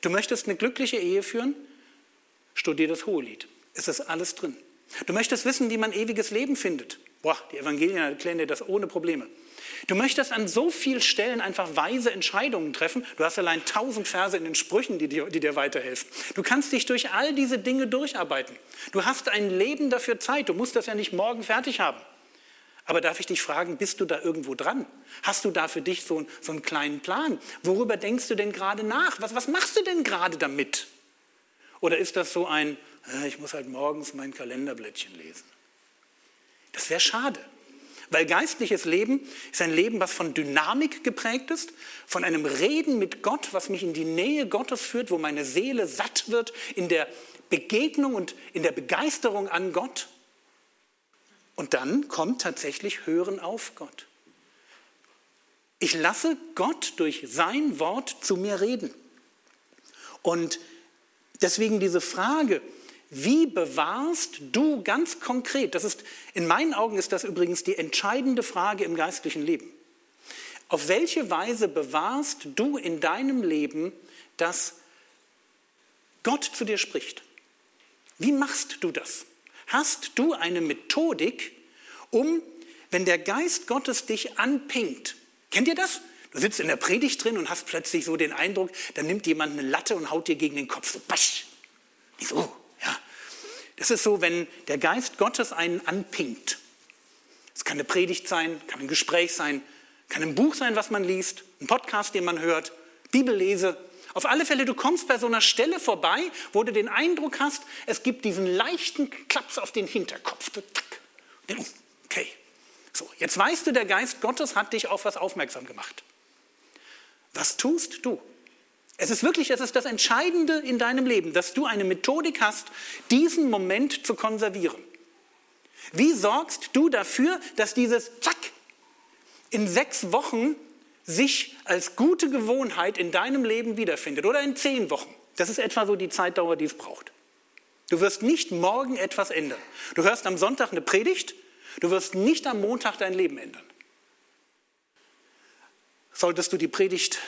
Du möchtest eine glückliche Ehe führen? Studier das Hohelied. Es ist alles drin. Du möchtest wissen, wie man ewiges Leben findet? Boah, die Evangelien erklären dir das ohne Probleme. Du möchtest an so vielen Stellen einfach weise Entscheidungen treffen. Du hast allein tausend Verse in den Sprüchen, die dir, die dir weiterhelfen. Du kannst dich durch all diese Dinge durcharbeiten. Du hast ein Leben dafür Zeit. Du musst das ja nicht morgen fertig haben. Aber darf ich dich fragen, bist du da irgendwo dran? Hast du da für dich so, so einen kleinen Plan? Worüber denkst du denn gerade nach? Was, was machst du denn gerade damit? Oder ist das so ein, äh, ich muss halt morgens mein Kalenderblättchen lesen? Das wäre schade. Weil geistliches Leben ist ein Leben, was von Dynamik geprägt ist, von einem Reden mit Gott, was mich in die Nähe Gottes führt, wo meine Seele satt wird in der Begegnung und in der Begeisterung an Gott. Und dann kommt tatsächlich Hören auf Gott. Ich lasse Gott durch sein Wort zu mir reden. Und deswegen diese Frage, wie bewahrst du ganz konkret, das ist, in meinen Augen ist das übrigens die entscheidende Frage im geistlichen Leben. Auf welche Weise bewahrst du in deinem Leben, dass Gott zu dir spricht? Wie machst du das? Hast du eine Methodik, um, wenn der Geist Gottes dich anpingt, kennt ihr das? Du sitzt in der Predigt drin und hast plötzlich so den Eindruck, da nimmt jemand eine Latte und haut dir gegen den Kopf. So, basch. So, das ist so, wenn der Geist Gottes einen anpinkt. Es kann eine Predigt sein, kann ein Gespräch sein, kann ein Buch sein, was man liest, ein Podcast, den man hört, Bibellese. Auf alle Fälle, du kommst bei so einer Stelle vorbei, wo du den Eindruck hast, es gibt diesen leichten Klaps auf den Hinterkopf. Okay, so, jetzt weißt du, der Geist Gottes hat dich auf was aufmerksam gemacht. Was tust du? Es ist wirklich, es ist das Entscheidende in deinem Leben, dass du eine Methodik hast, diesen Moment zu konservieren. Wie sorgst du dafür, dass dieses Zack in sechs Wochen sich als gute Gewohnheit in deinem Leben wiederfindet oder in zehn Wochen? Das ist etwa so die Zeitdauer, die es braucht. Du wirst nicht morgen etwas ändern. Du hörst am Sonntag eine Predigt, du wirst nicht am Montag dein Leben ändern. Solltest du die Predigt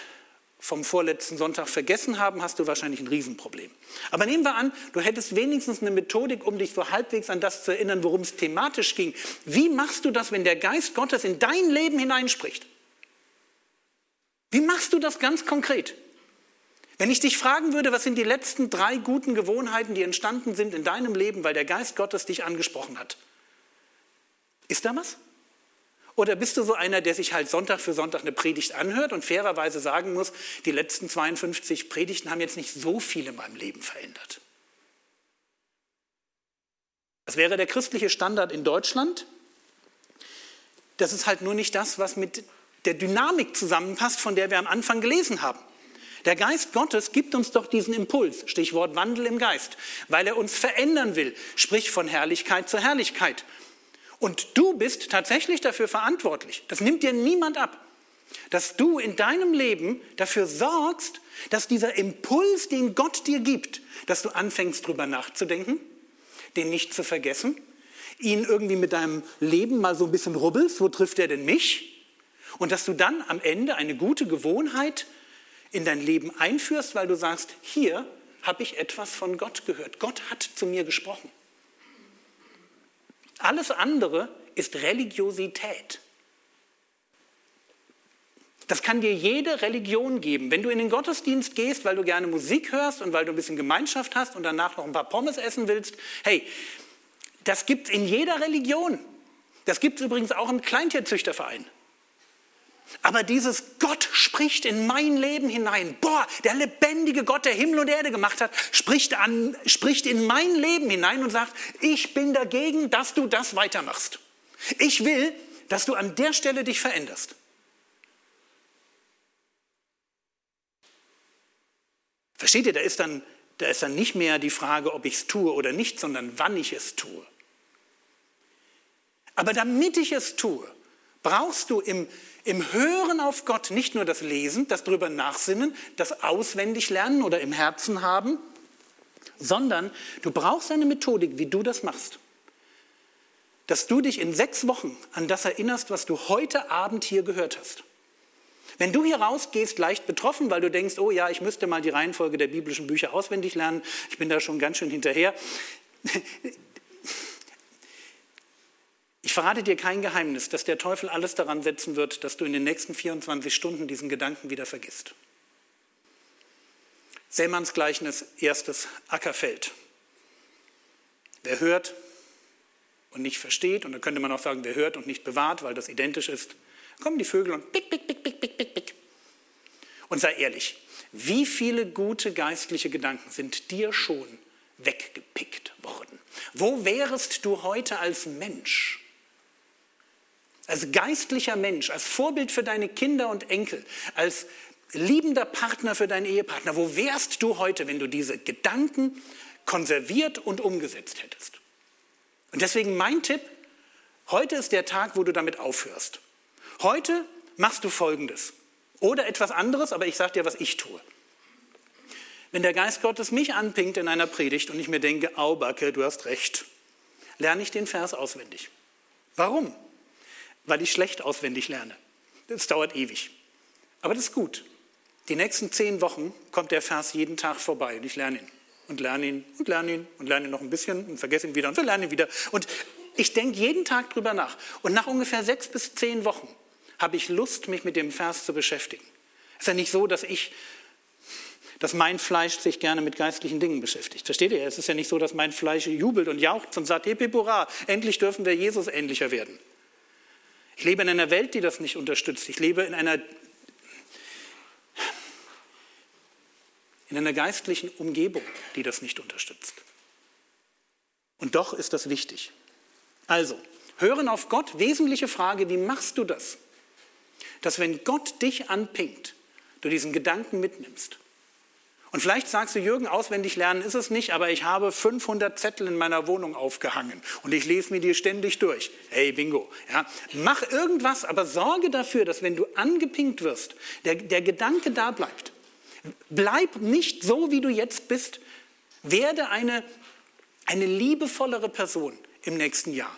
vom vorletzten Sonntag vergessen haben, hast du wahrscheinlich ein Riesenproblem. Aber nehmen wir an, du hättest wenigstens eine Methodik, um dich so halbwegs an das zu erinnern, worum es thematisch ging. Wie machst du das, wenn der Geist Gottes in dein Leben hineinspricht? Wie machst du das ganz konkret? Wenn ich dich fragen würde, was sind die letzten drei guten Gewohnheiten, die entstanden sind in deinem Leben, weil der Geist Gottes dich angesprochen hat, ist da was? Oder bist du so einer, der sich halt Sonntag für Sonntag eine Predigt anhört und fairerweise sagen muss, die letzten 52 Predigten haben jetzt nicht so viel in meinem Leben verändert? Das wäre der christliche Standard in Deutschland. Das ist halt nur nicht das, was mit der Dynamik zusammenpasst, von der wir am Anfang gelesen haben. Der Geist Gottes gibt uns doch diesen Impuls, Stichwort Wandel im Geist, weil er uns verändern will, sprich von Herrlichkeit zu Herrlichkeit. Und du bist tatsächlich dafür verantwortlich. Das nimmt dir niemand ab. Dass du in deinem Leben dafür sorgst, dass dieser Impuls, den Gott dir gibt, dass du anfängst drüber nachzudenken, den nicht zu vergessen, ihn irgendwie mit deinem Leben mal so ein bisschen rubbelst, wo trifft er denn mich? Und dass du dann am Ende eine gute Gewohnheit in dein Leben einführst, weil du sagst, hier habe ich etwas von Gott gehört. Gott hat zu mir gesprochen. Alles andere ist Religiosität. Das kann dir jede Religion geben. Wenn du in den Gottesdienst gehst, weil du gerne Musik hörst und weil du ein bisschen Gemeinschaft hast und danach noch ein paar Pommes essen willst, hey, das gibt es in jeder Religion. Das gibt es übrigens auch im Kleintierzüchterverein. Aber dieses Gott spricht in mein Leben hinein. Boah, der lebendige Gott, der Himmel und Erde gemacht hat, spricht, an, spricht in mein Leben hinein und sagt, ich bin dagegen, dass du das weitermachst. Ich will, dass du an der Stelle dich veränderst. Versteht ihr, da ist dann, da ist dann nicht mehr die Frage, ob ich es tue oder nicht, sondern wann ich es tue. Aber damit ich es tue, brauchst du im, im Hören auf Gott nicht nur das Lesen, das drüber nachsinnen, das auswendig lernen oder im Herzen haben, sondern du brauchst eine Methodik, wie du das machst. Dass du dich in sechs Wochen an das erinnerst, was du heute Abend hier gehört hast. Wenn du hier rausgehst, leicht betroffen, weil du denkst, oh ja, ich müsste mal die Reihenfolge der biblischen Bücher auswendig lernen, ich bin da schon ganz schön hinterher, Ich verrate dir kein Geheimnis, dass der Teufel alles daran setzen wird, dass du in den nächsten 24 Stunden diesen Gedanken wieder vergisst. Sämanns Gleichnis, erstes Ackerfeld. Wer hört und nicht versteht, und da könnte man auch sagen, wer hört und nicht bewahrt, weil das identisch ist, kommen die Vögel und pick, pick, pick, pick, pick, pick, pick. Und sei ehrlich, wie viele gute geistliche Gedanken sind dir schon weggepickt worden? Wo wärest du heute als Mensch? Als geistlicher Mensch, als Vorbild für deine Kinder und Enkel, als liebender Partner für deinen Ehepartner, wo wärst du heute, wenn du diese Gedanken konserviert und umgesetzt hättest? Und deswegen mein Tipp, heute ist der Tag, wo du damit aufhörst. Heute machst du Folgendes oder etwas anderes, aber ich sage dir, was ich tue. Wenn der Geist Gottes mich anpinkt in einer Predigt und ich mir denke, Aubacke, du hast recht, lerne ich den Vers auswendig. Warum? Weil ich schlecht auswendig lerne. Das dauert ewig. Aber das ist gut. Die nächsten zehn Wochen kommt der Vers jeden Tag vorbei und ich lerne ihn und lerne ihn und lerne ihn und lerne ihn noch ein bisschen und vergesse ihn wieder und lerne ihn wieder. Und ich denke jeden Tag drüber nach. Und nach ungefähr sechs bis zehn Wochen habe ich Lust, mich mit dem Vers zu beschäftigen. Es ist ja nicht so, dass ich, dass mein Fleisch sich gerne mit geistlichen Dingen beschäftigt. Versteht ihr? Es ist ja nicht so, dass mein Fleisch jubelt und jaucht und sagt, Hurra, endlich dürfen wir Jesus ähnlicher werden. Ich lebe in einer Welt, die das nicht unterstützt. Ich lebe in einer, in einer geistlichen Umgebung, die das nicht unterstützt. Und doch ist das wichtig. Also, hören auf Gott, wesentliche Frage, wie machst du das? Dass wenn Gott dich anpinkt, du diesen Gedanken mitnimmst und vielleicht sagst du, Jürgen, auswendig lernen ist es nicht, aber ich habe 500 Zettel in meiner Wohnung aufgehangen und ich lese mir die ständig durch. Hey, bingo. Ja, mach irgendwas, aber sorge dafür, dass wenn du angepinkt wirst, der, der Gedanke da bleibt. Bleib nicht so, wie du jetzt bist. Werde eine, eine liebevollere Person im nächsten Jahr.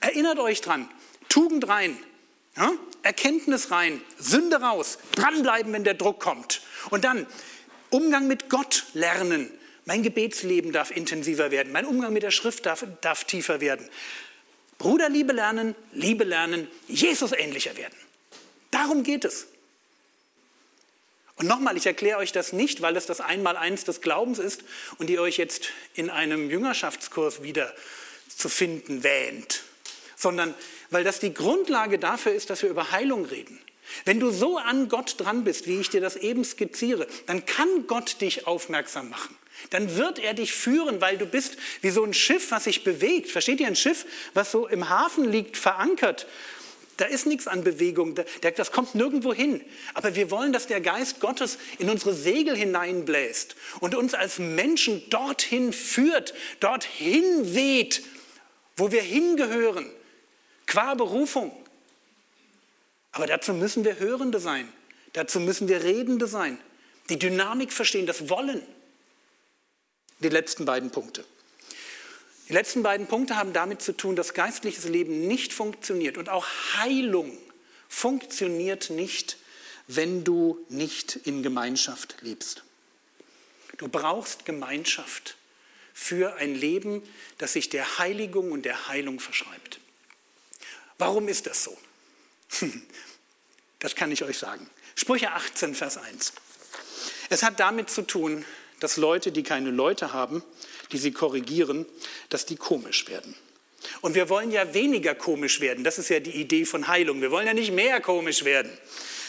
Erinnert euch dran, Tugend rein, ja? Erkenntnis rein, Sünde raus, dranbleiben, wenn der Druck kommt. Und dann Umgang mit Gott lernen. Mein Gebetsleben darf intensiver werden. Mein Umgang mit der Schrift darf, darf tiefer werden. Bruderliebe lernen, Liebe lernen, Jesus ähnlicher werden. Darum geht es. Und nochmal, ich erkläre euch das nicht, weil es das Einmaleins des Glaubens ist und ihr euch jetzt in einem Jüngerschaftskurs wieder zu finden wähnt, sondern weil das die Grundlage dafür ist, dass wir über Heilung reden. Wenn du so an Gott dran bist, wie ich dir das eben skizziere, dann kann Gott dich aufmerksam machen. Dann wird er dich führen, weil du bist wie so ein Schiff, was sich bewegt. Versteht ihr ein Schiff, was so im Hafen liegt, verankert? Da ist nichts an Bewegung, das kommt nirgendwo hin. Aber wir wollen, dass der Geist Gottes in unsere Segel hineinbläst und uns als Menschen dorthin führt, dorthin weht, wo wir hingehören, qua Berufung. Aber dazu müssen wir Hörende sein, dazu müssen wir Redende sein, die Dynamik verstehen, das Wollen. Die letzten beiden Punkte. Die letzten beiden Punkte haben damit zu tun, dass geistliches Leben nicht funktioniert und auch Heilung funktioniert nicht, wenn du nicht in Gemeinschaft lebst. Du brauchst Gemeinschaft für ein Leben, das sich der Heiligung und der Heilung verschreibt. Warum ist das so? Das kann ich euch sagen. Sprüche 18, Vers 1. Es hat damit zu tun, dass Leute, die keine Leute haben, die sie korrigieren, dass die komisch werden. Und wir wollen ja weniger komisch werden. Das ist ja die Idee von Heilung. Wir wollen ja nicht mehr komisch werden.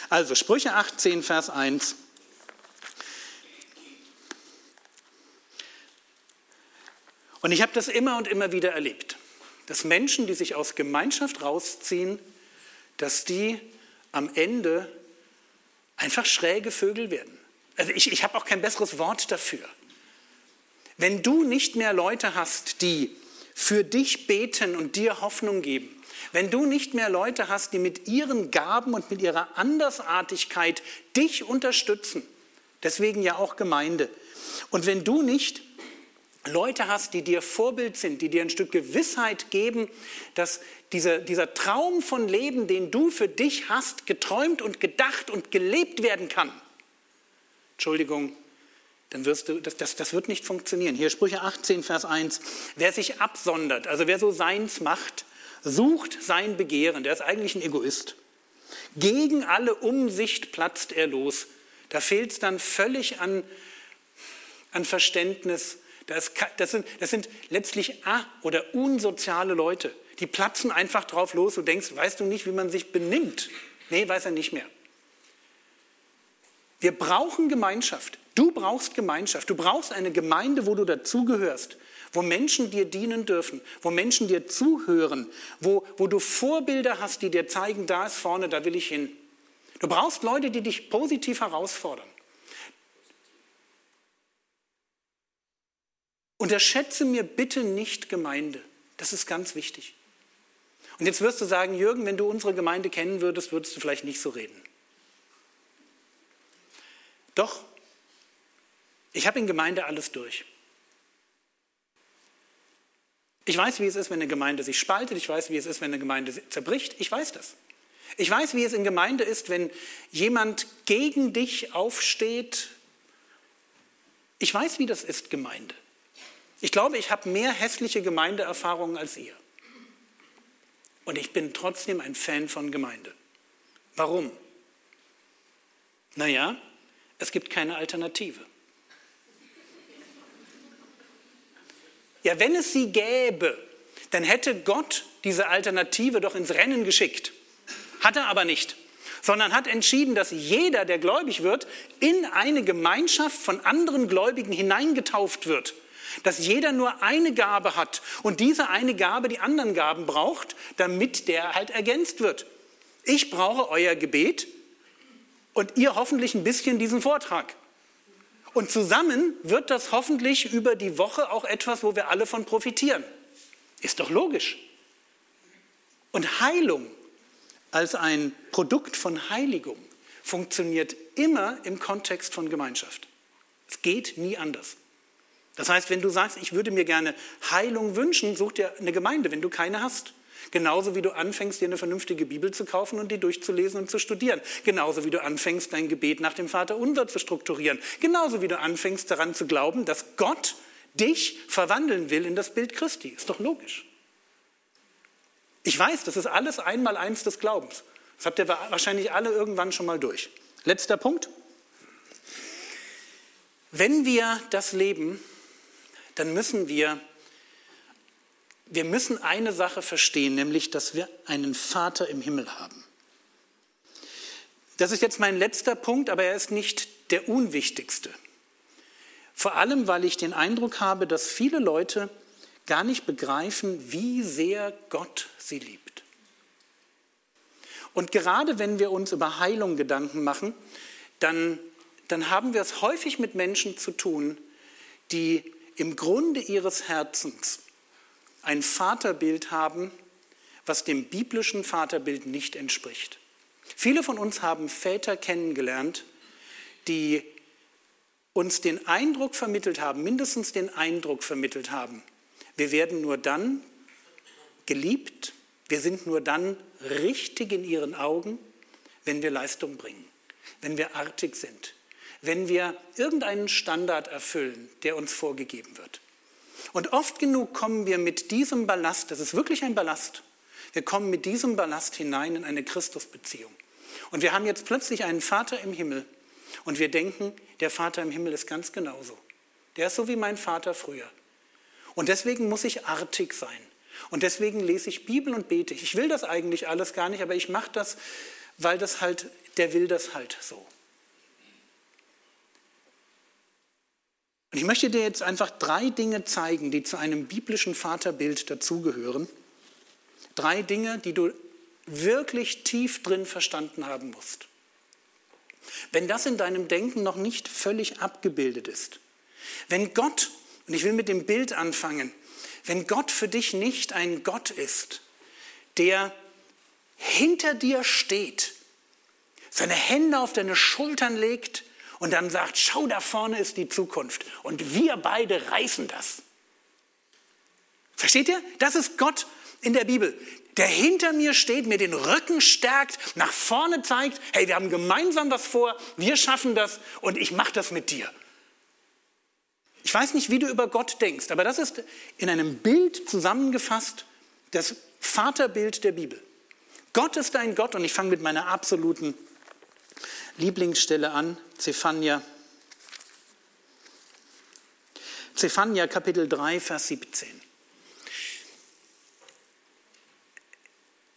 Also Sprüche 18, Vers 1. Und ich habe das immer und immer wieder erlebt, dass Menschen, die sich aus Gemeinschaft rausziehen, dass die am Ende einfach schräge Vögel werden. Also ich, ich habe auch kein besseres Wort dafür. Wenn du nicht mehr Leute hast, die für dich beten und dir Hoffnung geben, wenn du nicht mehr Leute hast, die mit ihren Gaben und mit ihrer Andersartigkeit dich unterstützen, deswegen ja auch Gemeinde, und wenn du nicht Leute hast, die dir Vorbild sind, die dir ein Stück Gewissheit geben, dass dieser, dieser Traum von Leben, den du für dich hast, geträumt und gedacht und gelebt werden kann, Entschuldigung, dann wirst du, das, das, das wird nicht funktionieren. Hier Sprüche 18, Vers 1. Wer sich absondert, also wer so seins macht, sucht sein Begehren, der ist eigentlich ein Egoist. Gegen alle Umsicht platzt er los. Da fehlt es dann völlig an, an Verständnis. Das, das, sind, das sind letztlich a- oder unsoziale Leute. Die platzen einfach drauf los. Du denkst, weißt du nicht, wie man sich benimmt? Nee, weiß er nicht mehr. Wir brauchen Gemeinschaft. Du brauchst Gemeinschaft. Du brauchst eine Gemeinde, wo du dazugehörst, wo Menschen dir dienen dürfen, wo Menschen dir zuhören, wo, wo du Vorbilder hast, die dir zeigen, da ist vorne, da will ich hin. Du brauchst Leute, die dich positiv herausfordern. Unterschätze mir bitte nicht Gemeinde. Das ist ganz wichtig. Und jetzt wirst du sagen, Jürgen, wenn du unsere Gemeinde kennen würdest, würdest du vielleicht nicht so reden. Doch, ich habe in Gemeinde alles durch. Ich weiß, wie es ist, wenn eine Gemeinde sich spaltet. Ich weiß, wie es ist, wenn eine Gemeinde zerbricht. Ich weiß das. Ich weiß, wie es in Gemeinde ist, wenn jemand gegen dich aufsteht. Ich weiß, wie das ist, Gemeinde. Ich glaube, ich habe mehr hässliche Gemeindeerfahrungen als ihr. Und ich bin trotzdem ein Fan von Gemeinde. Warum? Naja, es gibt keine Alternative. Ja, wenn es sie gäbe, dann hätte Gott diese Alternative doch ins Rennen geschickt. Hat er aber nicht, sondern hat entschieden, dass jeder, der gläubig wird, in eine Gemeinschaft von anderen Gläubigen hineingetauft wird. Dass jeder nur eine Gabe hat und diese eine Gabe die anderen Gaben braucht, damit der halt ergänzt wird. Ich brauche euer Gebet und ihr hoffentlich ein bisschen diesen Vortrag. Und zusammen wird das hoffentlich über die Woche auch etwas, wo wir alle von profitieren. Ist doch logisch. Und Heilung als ein Produkt von Heiligung funktioniert immer im Kontext von Gemeinschaft. Es geht nie anders. Das heißt, wenn du sagst, ich würde mir gerne Heilung wünschen, such dir eine Gemeinde, wenn du keine hast. Genauso wie du anfängst, dir eine vernünftige Bibel zu kaufen und die durchzulesen und zu studieren. Genauso wie du anfängst, dein Gebet nach dem Vater unser zu strukturieren. Genauso wie du anfängst, daran zu glauben, dass Gott dich verwandeln will in das Bild Christi. Ist doch logisch. Ich weiß, das ist alles einmal eins des Glaubens. Das habt ihr wahrscheinlich alle irgendwann schon mal durch. Letzter Punkt. Wenn wir das leben, dann müssen wir wir müssen eine Sache verstehen, nämlich, dass wir einen Vater im Himmel haben. Das ist jetzt mein letzter Punkt, aber er ist nicht der unwichtigste. Vor allem, weil ich den Eindruck habe, dass viele Leute gar nicht begreifen, wie sehr Gott sie liebt. Und gerade wenn wir uns über Heilung Gedanken machen, dann, dann haben wir es häufig mit Menschen zu tun, die im Grunde ihres Herzens ein Vaterbild haben, was dem biblischen Vaterbild nicht entspricht. Viele von uns haben Väter kennengelernt, die uns den Eindruck vermittelt haben, mindestens den Eindruck vermittelt haben, wir werden nur dann geliebt, wir sind nur dann richtig in ihren Augen, wenn wir Leistung bringen, wenn wir artig sind, wenn wir irgendeinen Standard erfüllen, der uns vorgegeben wird. Und oft genug kommen wir mit diesem Ballast, das ist wirklich ein Ballast, wir kommen mit diesem Ballast hinein in eine Christusbeziehung. Und wir haben jetzt plötzlich einen Vater im Himmel und wir denken, der Vater im Himmel ist ganz genauso. Der ist so wie mein Vater früher. Und deswegen muss ich artig sein. Und deswegen lese ich Bibel und bete. Ich will das eigentlich alles gar nicht, aber ich mache das, weil das halt, der will das halt so. Und ich möchte dir jetzt einfach drei Dinge zeigen, die zu einem biblischen Vaterbild dazugehören. Drei Dinge, die du wirklich tief drin verstanden haben musst. Wenn das in deinem Denken noch nicht völlig abgebildet ist, wenn Gott, und ich will mit dem Bild anfangen, wenn Gott für dich nicht ein Gott ist, der hinter dir steht, seine Hände auf deine Schultern legt und dann sagt, schau, da vorne ist die Zukunft und wir beide reißen das. Versteht ihr? Das ist Gott in der Bibel, der hinter mir steht, mir den Rücken stärkt, nach vorne zeigt, hey, wir haben gemeinsam was vor, wir schaffen das und ich mache das mit dir. Ich weiß nicht, wie du über Gott denkst, aber das ist in einem Bild zusammengefasst das Vaterbild der Bibel. Gott ist ein Gott und ich fange mit meiner absoluten Lieblingsstelle an, Zephania. Zephania Kapitel 3, Vers 17.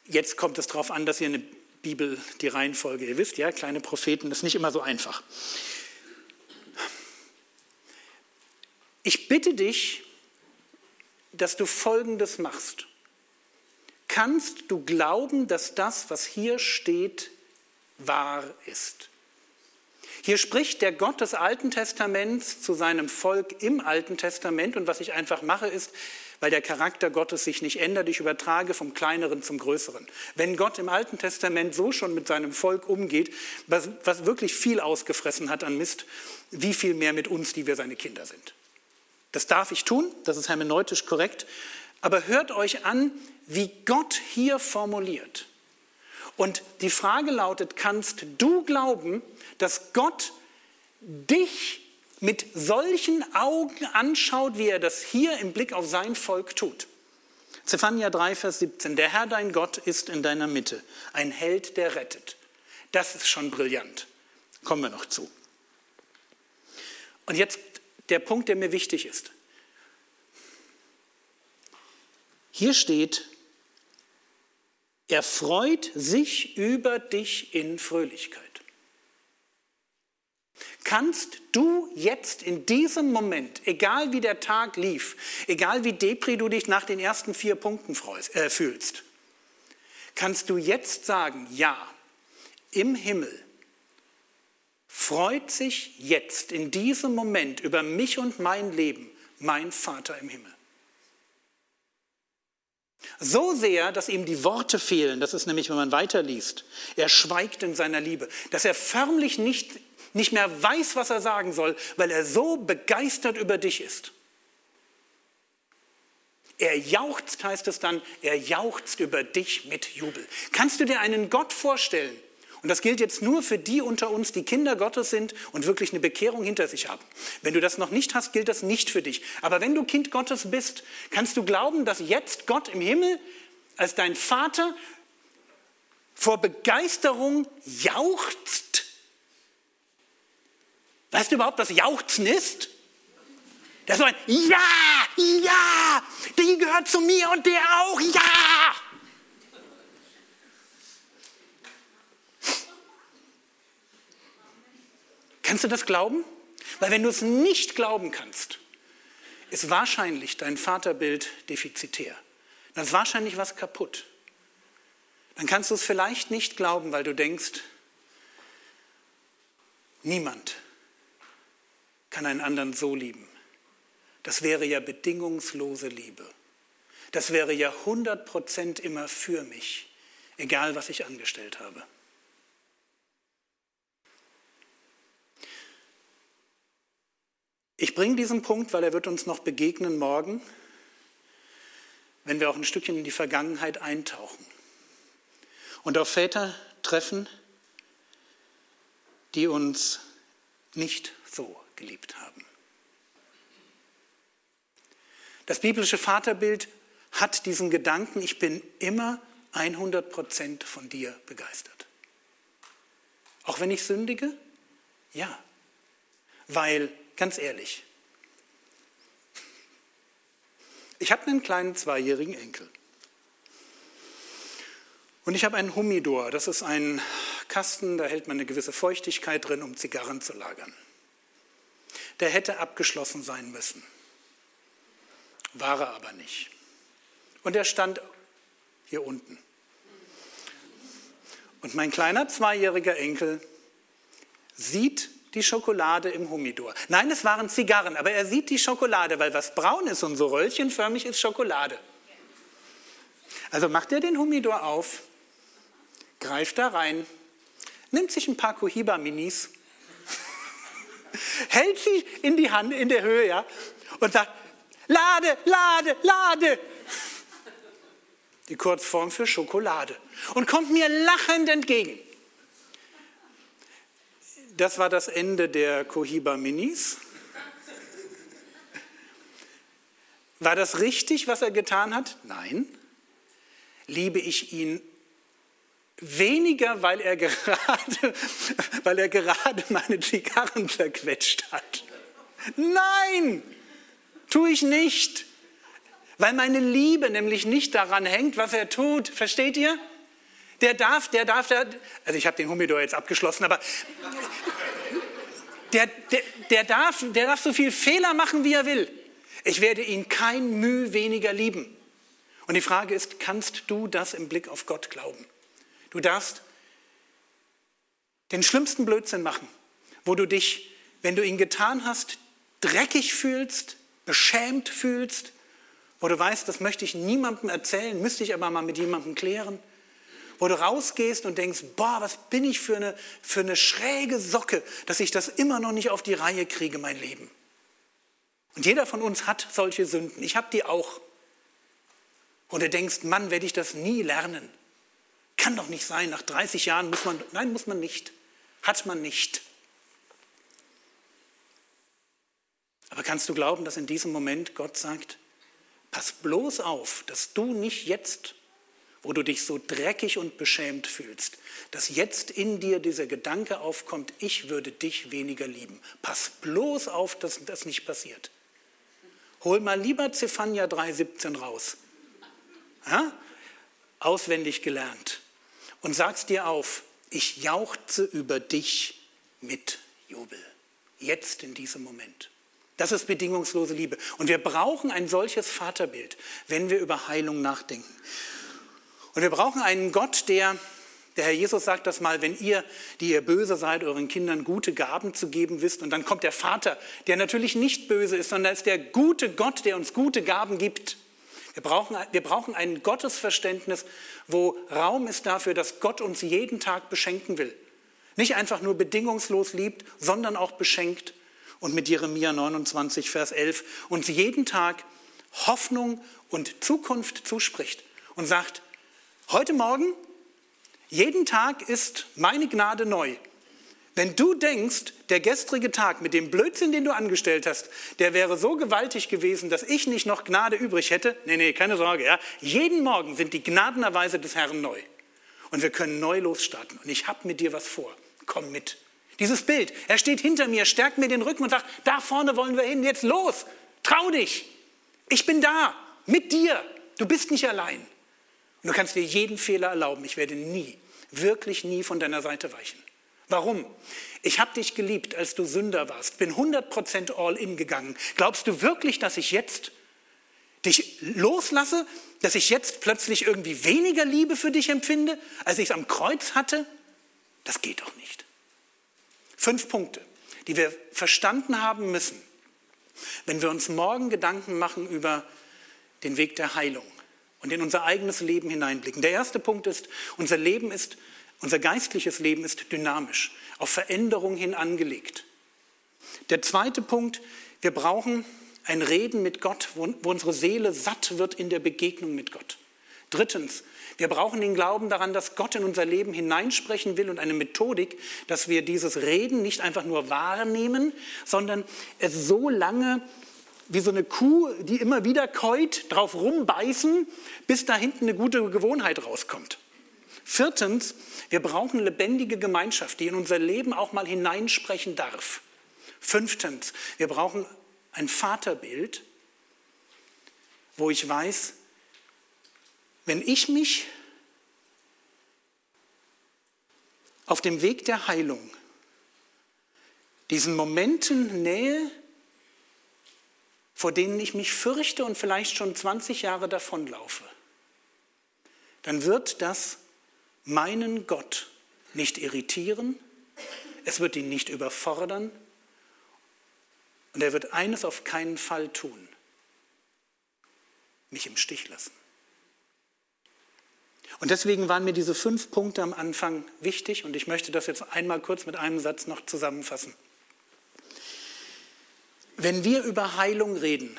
Jetzt kommt es darauf an, dass ihr eine Bibel, die Reihenfolge, ihr wisst ja, kleine Propheten, das ist nicht immer so einfach. Ich bitte dich, dass du Folgendes machst. Kannst du glauben, dass das, was hier steht, wahr ist? Hier spricht der Gott des Alten Testaments zu seinem Volk im Alten Testament und was ich einfach mache ist, weil der Charakter Gottes sich nicht ändert. Ich übertrage vom Kleineren zum Größeren. Wenn Gott im Alten Testament so schon mit seinem Volk umgeht, was, was wirklich viel ausgefressen hat an Mist, wie viel mehr mit uns, die wir seine Kinder sind. Das darf ich tun, das ist hermeneutisch korrekt, aber hört euch an, wie Gott hier formuliert. Und die Frage lautet, kannst du glauben, dass Gott dich mit solchen Augen anschaut, wie er das hier im Blick auf sein Volk tut. Zephania 3, Vers 17. Der Herr dein Gott ist in deiner Mitte, ein Held, der rettet. Das ist schon brillant. Kommen wir noch zu. Und jetzt der Punkt, der mir wichtig ist. Hier steht, er freut sich über dich in Fröhlichkeit. Kannst du jetzt in diesem Moment, egal wie der Tag lief, egal wie depri du dich nach den ersten vier Punkten äh, fühlst, kannst du jetzt sagen, ja, im Himmel freut sich jetzt in diesem Moment über mich und mein Leben mein Vater im Himmel. So sehr, dass ihm die Worte fehlen, das ist nämlich, wenn man weiterliest, er schweigt in seiner Liebe, dass er förmlich nicht nicht mehr weiß, was er sagen soll, weil er so begeistert über dich ist. Er jauchzt, heißt es dann, er jauchzt über dich mit Jubel. Kannst du dir einen Gott vorstellen? Und das gilt jetzt nur für die unter uns, die Kinder Gottes sind und wirklich eine Bekehrung hinter sich haben. Wenn du das noch nicht hast, gilt das nicht für dich. Aber wenn du Kind Gottes bist, kannst du glauben, dass jetzt Gott im Himmel als dein Vater vor Begeisterung jauchzt Weißt du überhaupt, was Jauchzen ist? Das ist ein Ja, ja, die gehört zu mir und der auch, ja. Kannst du das glauben? Weil wenn du es nicht glauben kannst, ist wahrscheinlich dein Vaterbild defizitär. Dann ist wahrscheinlich was kaputt. dann kannst du es vielleicht nicht glauben, weil du denkst, niemand kann einen anderen so lieben. Das wäre ja bedingungslose Liebe. Das wäre ja 100 Prozent immer für mich, egal was ich angestellt habe. Ich bringe diesen Punkt, weil er wird uns noch begegnen morgen, wenn wir auch ein Stückchen in die Vergangenheit eintauchen und auf Väter treffen, die uns nicht so geliebt haben. Das biblische Vaterbild hat diesen Gedanken, ich bin immer 100 Prozent von dir begeistert. Auch wenn ich sündige? Ja. Weil, ganz ehrlich, ich habe einen kleinen zweijährigen Enkel. Und ich habe einen Humidor. Das ist ein Kasten, da hält man eine gewisse Feuchtigkeit drin, um Zigarren zu lagern. Der hätte abgeschlossen sein müssen. War er aber nicht. Und er stand hier unten. Und mein kleiner zweijähriger Enkel sieht die Schokolade im Humidor. Nein, es waren Zigarren, aber er sieht die Schokolade, weil was braun ist und so röllchenförmig ist Schokolade. Also macht er den Humidor auf, greift da rein, nimmt sich ein paar Cohiba-Minis, hält sie in die Hand, in der Höhe, ja, und sagt, Lade, Lade, Lade. Die Kurzform für Schokolade. Und kommt mir lachend entgegen. Das war das Ende der Cohiba Minis. War das richtig, was er getan hat? Nein. Liebe ich ihn weniger, weil er gerade, weil er gerade meine Zigarren zerquetscht hat? Nein. Tue ich nicht, weil meine Liebe nämlich nicht daran hängt, was er tut. Versteht ihr? Der darf, der darf, der, also ich habe den Humidor jetzt abgeschlossen, aber der, der, der, darf, der darf so viel Fehler machen, wie er will. Ich werde ihn kein Mühe weniger lieben. Und die Frage ist, kannst du das im Blick auf Gott glauben? Du darfst den schlimmsten Blödsinn machen, wo du dich, wenn du ihn getan hast, dreckig fühlst, beschämt fühlst, wo du weißt, das möchte ich niemandem erzählen, müsste ich aber mal mit jemandem klären, wo du rausgehst und denkst, boah, was bin ich für eine, für eine schräge Socke, dass ich das immer noch nicht auf die Reihe kriege, mein Leben. Und jeder von uns hat solche Sünden. Ich habe die auch. Und du denkst, Mann, werde ich das nie lernen. Kann doch nicht sein, nach 30 Jahren muss man, nein, muss man nicht. Hat man nicht. Aber kannst du glauben, dass in diesem Moment Gott sagt, pass bloß auf, dass du nicht jetzt, wo du dich so dreckig und beschämt fühlst, dass jetzt in dir dieser Gedanke aufkommt, ich würde dich weniger lieben. Pass bloß auf, dass das nicht passiert. Hol mal lieber Zephania 3,17 raus. Ja? Auswendig gelernt. Und sag's dir auf, ich jauchze über dich mit Jubel. Jetzt in diesem Moment. Das ist bedingungslose Liebe. Und wir brauchen ein solches Vaterbild, wenn wir über Heilung nachdenken. Und wir brauchen einen Gott, der, der Herr Jesus sagt das mal, wenn ihr, die ihr böse seid, euren Kindern gute Gaben zu geben wisst. Und dann kommt der Vater, der natürlich nicht böse ist, sondern ist der gute Gott, der uns gute Gaben gibt. Wir brauchen, wir brauchen ein Gottesverständnis, wo Raum ist dafür, dass Gott uns jeden Tag beschenken will. Nicht einfach nur bedingungslos liebt, sondern auch beschenkt und mit Jeremia 29, Vers 11 uns jeden Tag Hoffnung und Zukunft zuspricht und sagt, heute Morgen, jeden Tag ist meine Gnade neu. Wenn du denkst, der gestrige Tag mit dem Blödsinn, den du angestellt hast, der wäre so gewaltig gewesen, dass ich nicht noch Gnade übrig hätte, nee, nee, keine Sorge, ja. Jeden Morgen sind die Gnadenerweise des Herrn neu. Und wir können neu losstarten. Und ich habe mit dir was vor. Komm mit. Dieses Bild, er steht hinter mir, stärkt mir den Rücken und sagt, da vorne wollen wir hin, jetzt los, trau dich. Ich bin da, mit dir. Du bist nicht allein. Und du kannst dir jeden Fehler erlauben. Ich werde nie, wirklich nie von deiner Seite weichen. Warum? Ich habe dich geliebt, als du Sünder warst, bin 100% all in gegangen. Glaubst du wirklich, dass ich jetzt dich loslasse, dass ich jetzt plötzlich irgendwie weniger Liebe für dich empfinde, als ich es am Kreuz hatte? Das geht doch nicht. Fünf Punkte, die wir verstanden haben müssen, wenn wir uns morgen Gedanken machen über den Weg der Heilung und in unser eigenes Leben hineinblicken. Der erste Punkt ist, unser Leben ist, unser geistliches Leben ist dynamisch, auf Veränderung hin angelegt. Der zweite Punkt, wir brauchen ein Reden mit Gott, wo, wo unsere Seele satt wird in der Begegnung mit Gott. Drittens, wir brauchen den Glauben daran, dass Gott in unser Leben hineinsprechen will und eine Methodik, dass wir dieses Reden nicht einfach nur wahrnehmen, sondern es so lange wie so eine Kuh, die immer wieder keut, drauf rumbeißen, bis da hinten eine gute Gewohnheit rauskommt. Viertens, wir brauchen lebendige Gemeinschaft, die in unser Leben auch mal hineinsprechen darf. Fünftens, wir brauchen ein Vaterbild, wo ich weiß, wenn ich mich auf dem Weg der Heilung diesen Momenten nähe, vor denen ich mich fürchte und vielleicht schon 20 Jahre davonlaufe, dann wird das meinen Gott nicht irritieren, es wird ihn nicht überfordern und er wird eines auf keinen Fall tun, mich im Stich lassen. Und deswegen waren mir diese fünf Punkte am Anfang wichtig und ich möchte das jetzt einmal kurz mit einem Satz noch zusammenfassen. Wenn wir über Heilung reden,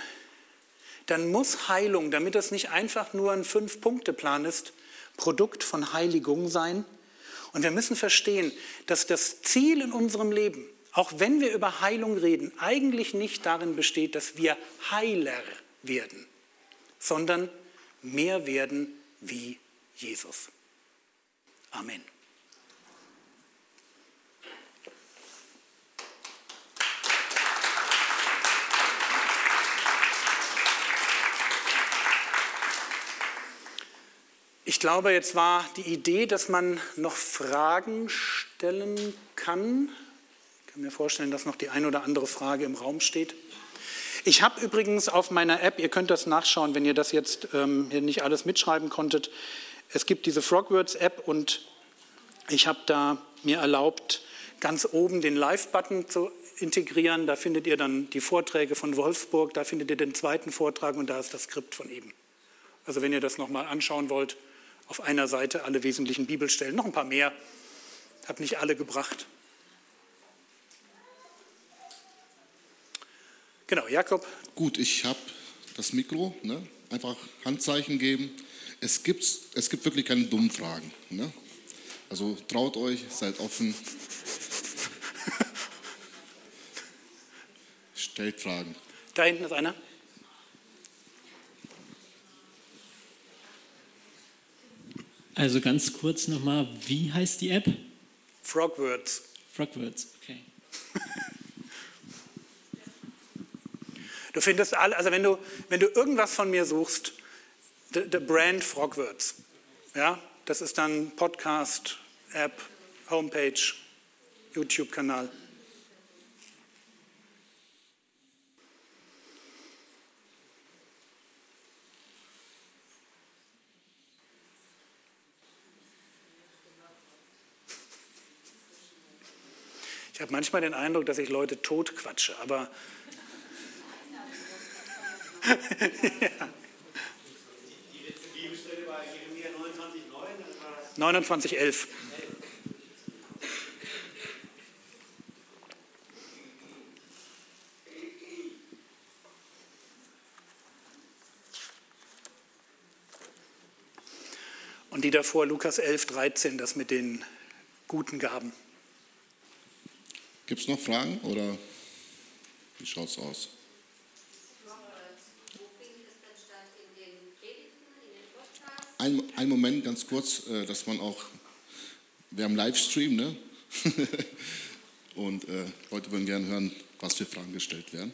dann muss Heilung, damit das nicht einfach nur ein Fünf-Punkte-Plan ist, Produkt von Heiligung sein. Und wir müssen verstehen, dass das Ziel in unserem Leben, auch wenn wir über Heilung reden, eigentlich nicht darin besteht, dass wir Heiler werden, sondern mehr werden wie Jesus. Amen. Ich glaube, jetzt war die Idee, dass man noch Fragen stellen kann. Ich kann mir vorstellen, dass noch die eine oder andere Frage im Raum steht. Ich habe übrigens auf meiner App, ihr könnt das nachschauen, wenn ihr das jetzt ähm, hier nicht alles mitschreiben konntet, es gibt diese Frogwords-App und ich habe da mir erlaubt, ganz oben den Live-Button zu integrieren. Da findet ihr dann die Vorträge von Wolfsburg, da findet ihr den zweiten Vortrag und da ist das Skript von eben. Also wenn ihr das nochmal anschauen wollt, auf einer Seite alle wesentlichen Bibelstellen, noch ein paar mehr. Habe nicht alle gebracht. Genau, Jakob. Gut, ich habe das Mikro, ne? einfach Handzeichen geben. Es gibt, es gibt wirklich keine dummen Fragen. Ne? Also traut euch, seid offen. Stellt Fragen. Da hinten ist einer. Also ganz kurz nochmal, wie heißt die App? Frogwords. Frogwords, okay. Du findest alle, also wenn du, wenn du irgendwas von mir suchst, the, Brand Frogwords, ja, das ist dann Podcast, App, Homepage, YouTube-Kanal. Ich habe manchmal den Eindruck, dass ich Leute totquatsche, aber. ja. Die letzte Bibelstelle war Jeremia 29,9. 29,11. Und die davor Lukas 11, 13, das mit den guten Gaben. Gibt es noch Fragen oder wie schaut es aus? Ein, ein Moment ganz kurz, äh, dass man auch, wir haben Livestream, ne? Und äh, Leute würden gerne hören, was für Fragen gestellt werden.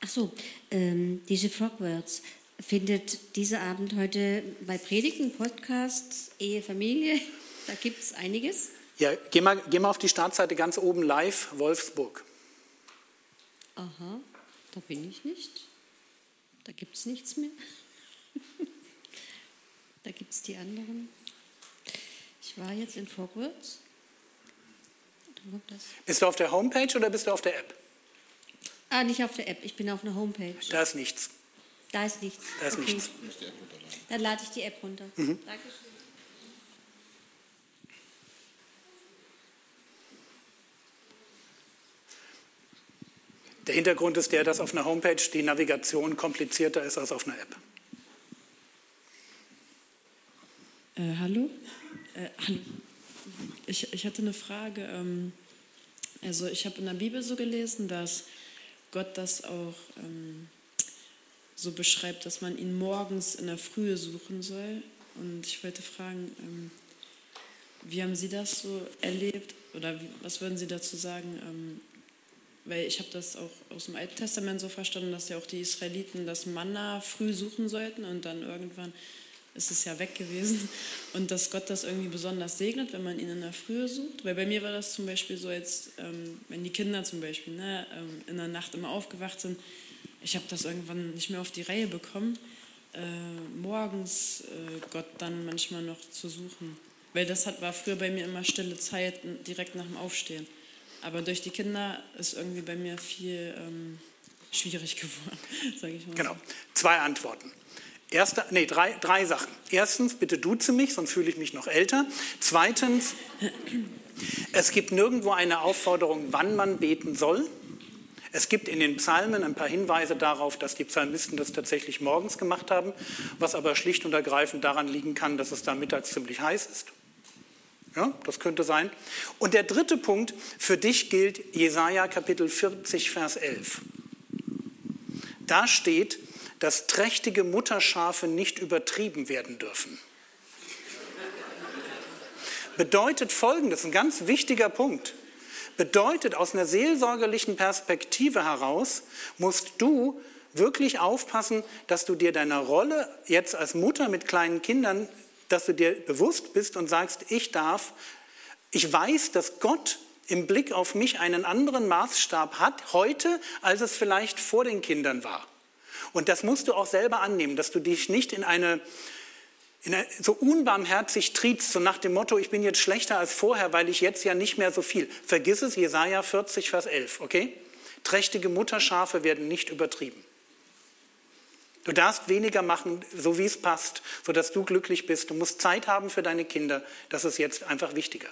Ach so, ähm, diese Frogwords findet dieser Abend heute bei Predigen, Podcasts, Ehe, Familie, da gibt es einiges. Ja, geh mal, geh mal auf die Startseite ganz oben live, Wolfsburg. Aha, da bin ich nicht. Da gibt es nichts mehr. Da gibt es die anderen. Ich war jetzt in das. Bist du auf der Homepage oder bist du auf der App? Ah, nicht auf der App, ich bin auf einer Homepage. Da ist nichts. Da ist nichts. Da ist nichts. Dann lade ich die App runter. Dankeschön. Der Hintergrund ist der, dass auf einer Homepage die Navigation komplizierter ist als auf einer App. Äh, hallo? Äh, hallo. Ich, ich hatte eine Frage. Ähm, also ich habe in der Bibel so gelesen, dass Gott das auch ähm, so beschreibt, dass man ihn morgens in der Frühe suchen soll. Und ich wollte fragen, ähm, wie haben Sie das so erlebt oder wie, was würden Sie dazu sagen? Weil ich habe das auch aus dem Alten Testament so verstanden, dass ja auch die Israeliten das Manna früh suchen sollten und dann irgendwann ist es ja weg gewesen. Und dass Gott das irgendwie besonders segnet, wenn man ihn in der Frühe sucht. Weil bei mir war das zum Beispiel so, jetzt, ähm, wenn die Kinder zum Beispiel ne, ähm, in der Nacht immer aufgewacht sind, ich habe das irgendwann nicht mehr auf die Reihe bekommen, äh, morgens äh, Gott dann manchmal noch zu suchen. Weil das hat, war früher bei mir immer stille Zeit direkt nach dem Aufstehen. Aber durch die Kinder ist irgendwie bei mir viel ähm, schwierig geworden, sage ich mal. Genau. Zwei Antworten. Erste, nee, drei, drei Sachen. Erstens, bitte duze mich, sonst fühle ich mich noch älter. Zweitens, es gibt nirgendwo eine Aufforderung, wann man beten soll. Es gibt in den Psalmen ein paar Hinweise darauf, dass die Psalmisten das tatsächlich morgens gemacht haben, was aber schlicht und ergreifend daran liegen kann, dass es da mittags ziemlich heiß ist. Ja, das könnte sein. Und der dritte Punkt, für dich gilt Jesaja Kapitel 40, Vers 11. Da steht, dass trächtige Mutterschafe nicht übertrieben werden dürfen. Bedeutet folgendes, ein ganz wichtiger Punkt. Bedeutet, aus einer seelsorgerlichen Perspektive heraus musst du wirklich aufpassen, dass du dir deiner Rolle jetzt als Mutter mit kleinen Kindern, dass du dir bewusst bist und sagst, ich darf, ich weiß, dass Gott im Blick auf mich einen anderen Maßstab hat heute, als es vielleicht vor den Kindern war. Und das musst du auch selber annehmen, dass du dich nicht in eine, in eine so unbarmherzig triebst, so nach dem Motto, ich bin jetzt schlechter als vorher, weil ich jetzt ja nicht mehr so viel. Vergiss es, Jesaja 40, Vers 11, okay? Trächtige Mutterschafe werden nicht übertrieben. Du darfst weniger machen, so wie es passt, sodass du glücklich bist. Du musst Zeit haben für deine Kinder. Das ist jetzt einfach wichtiger.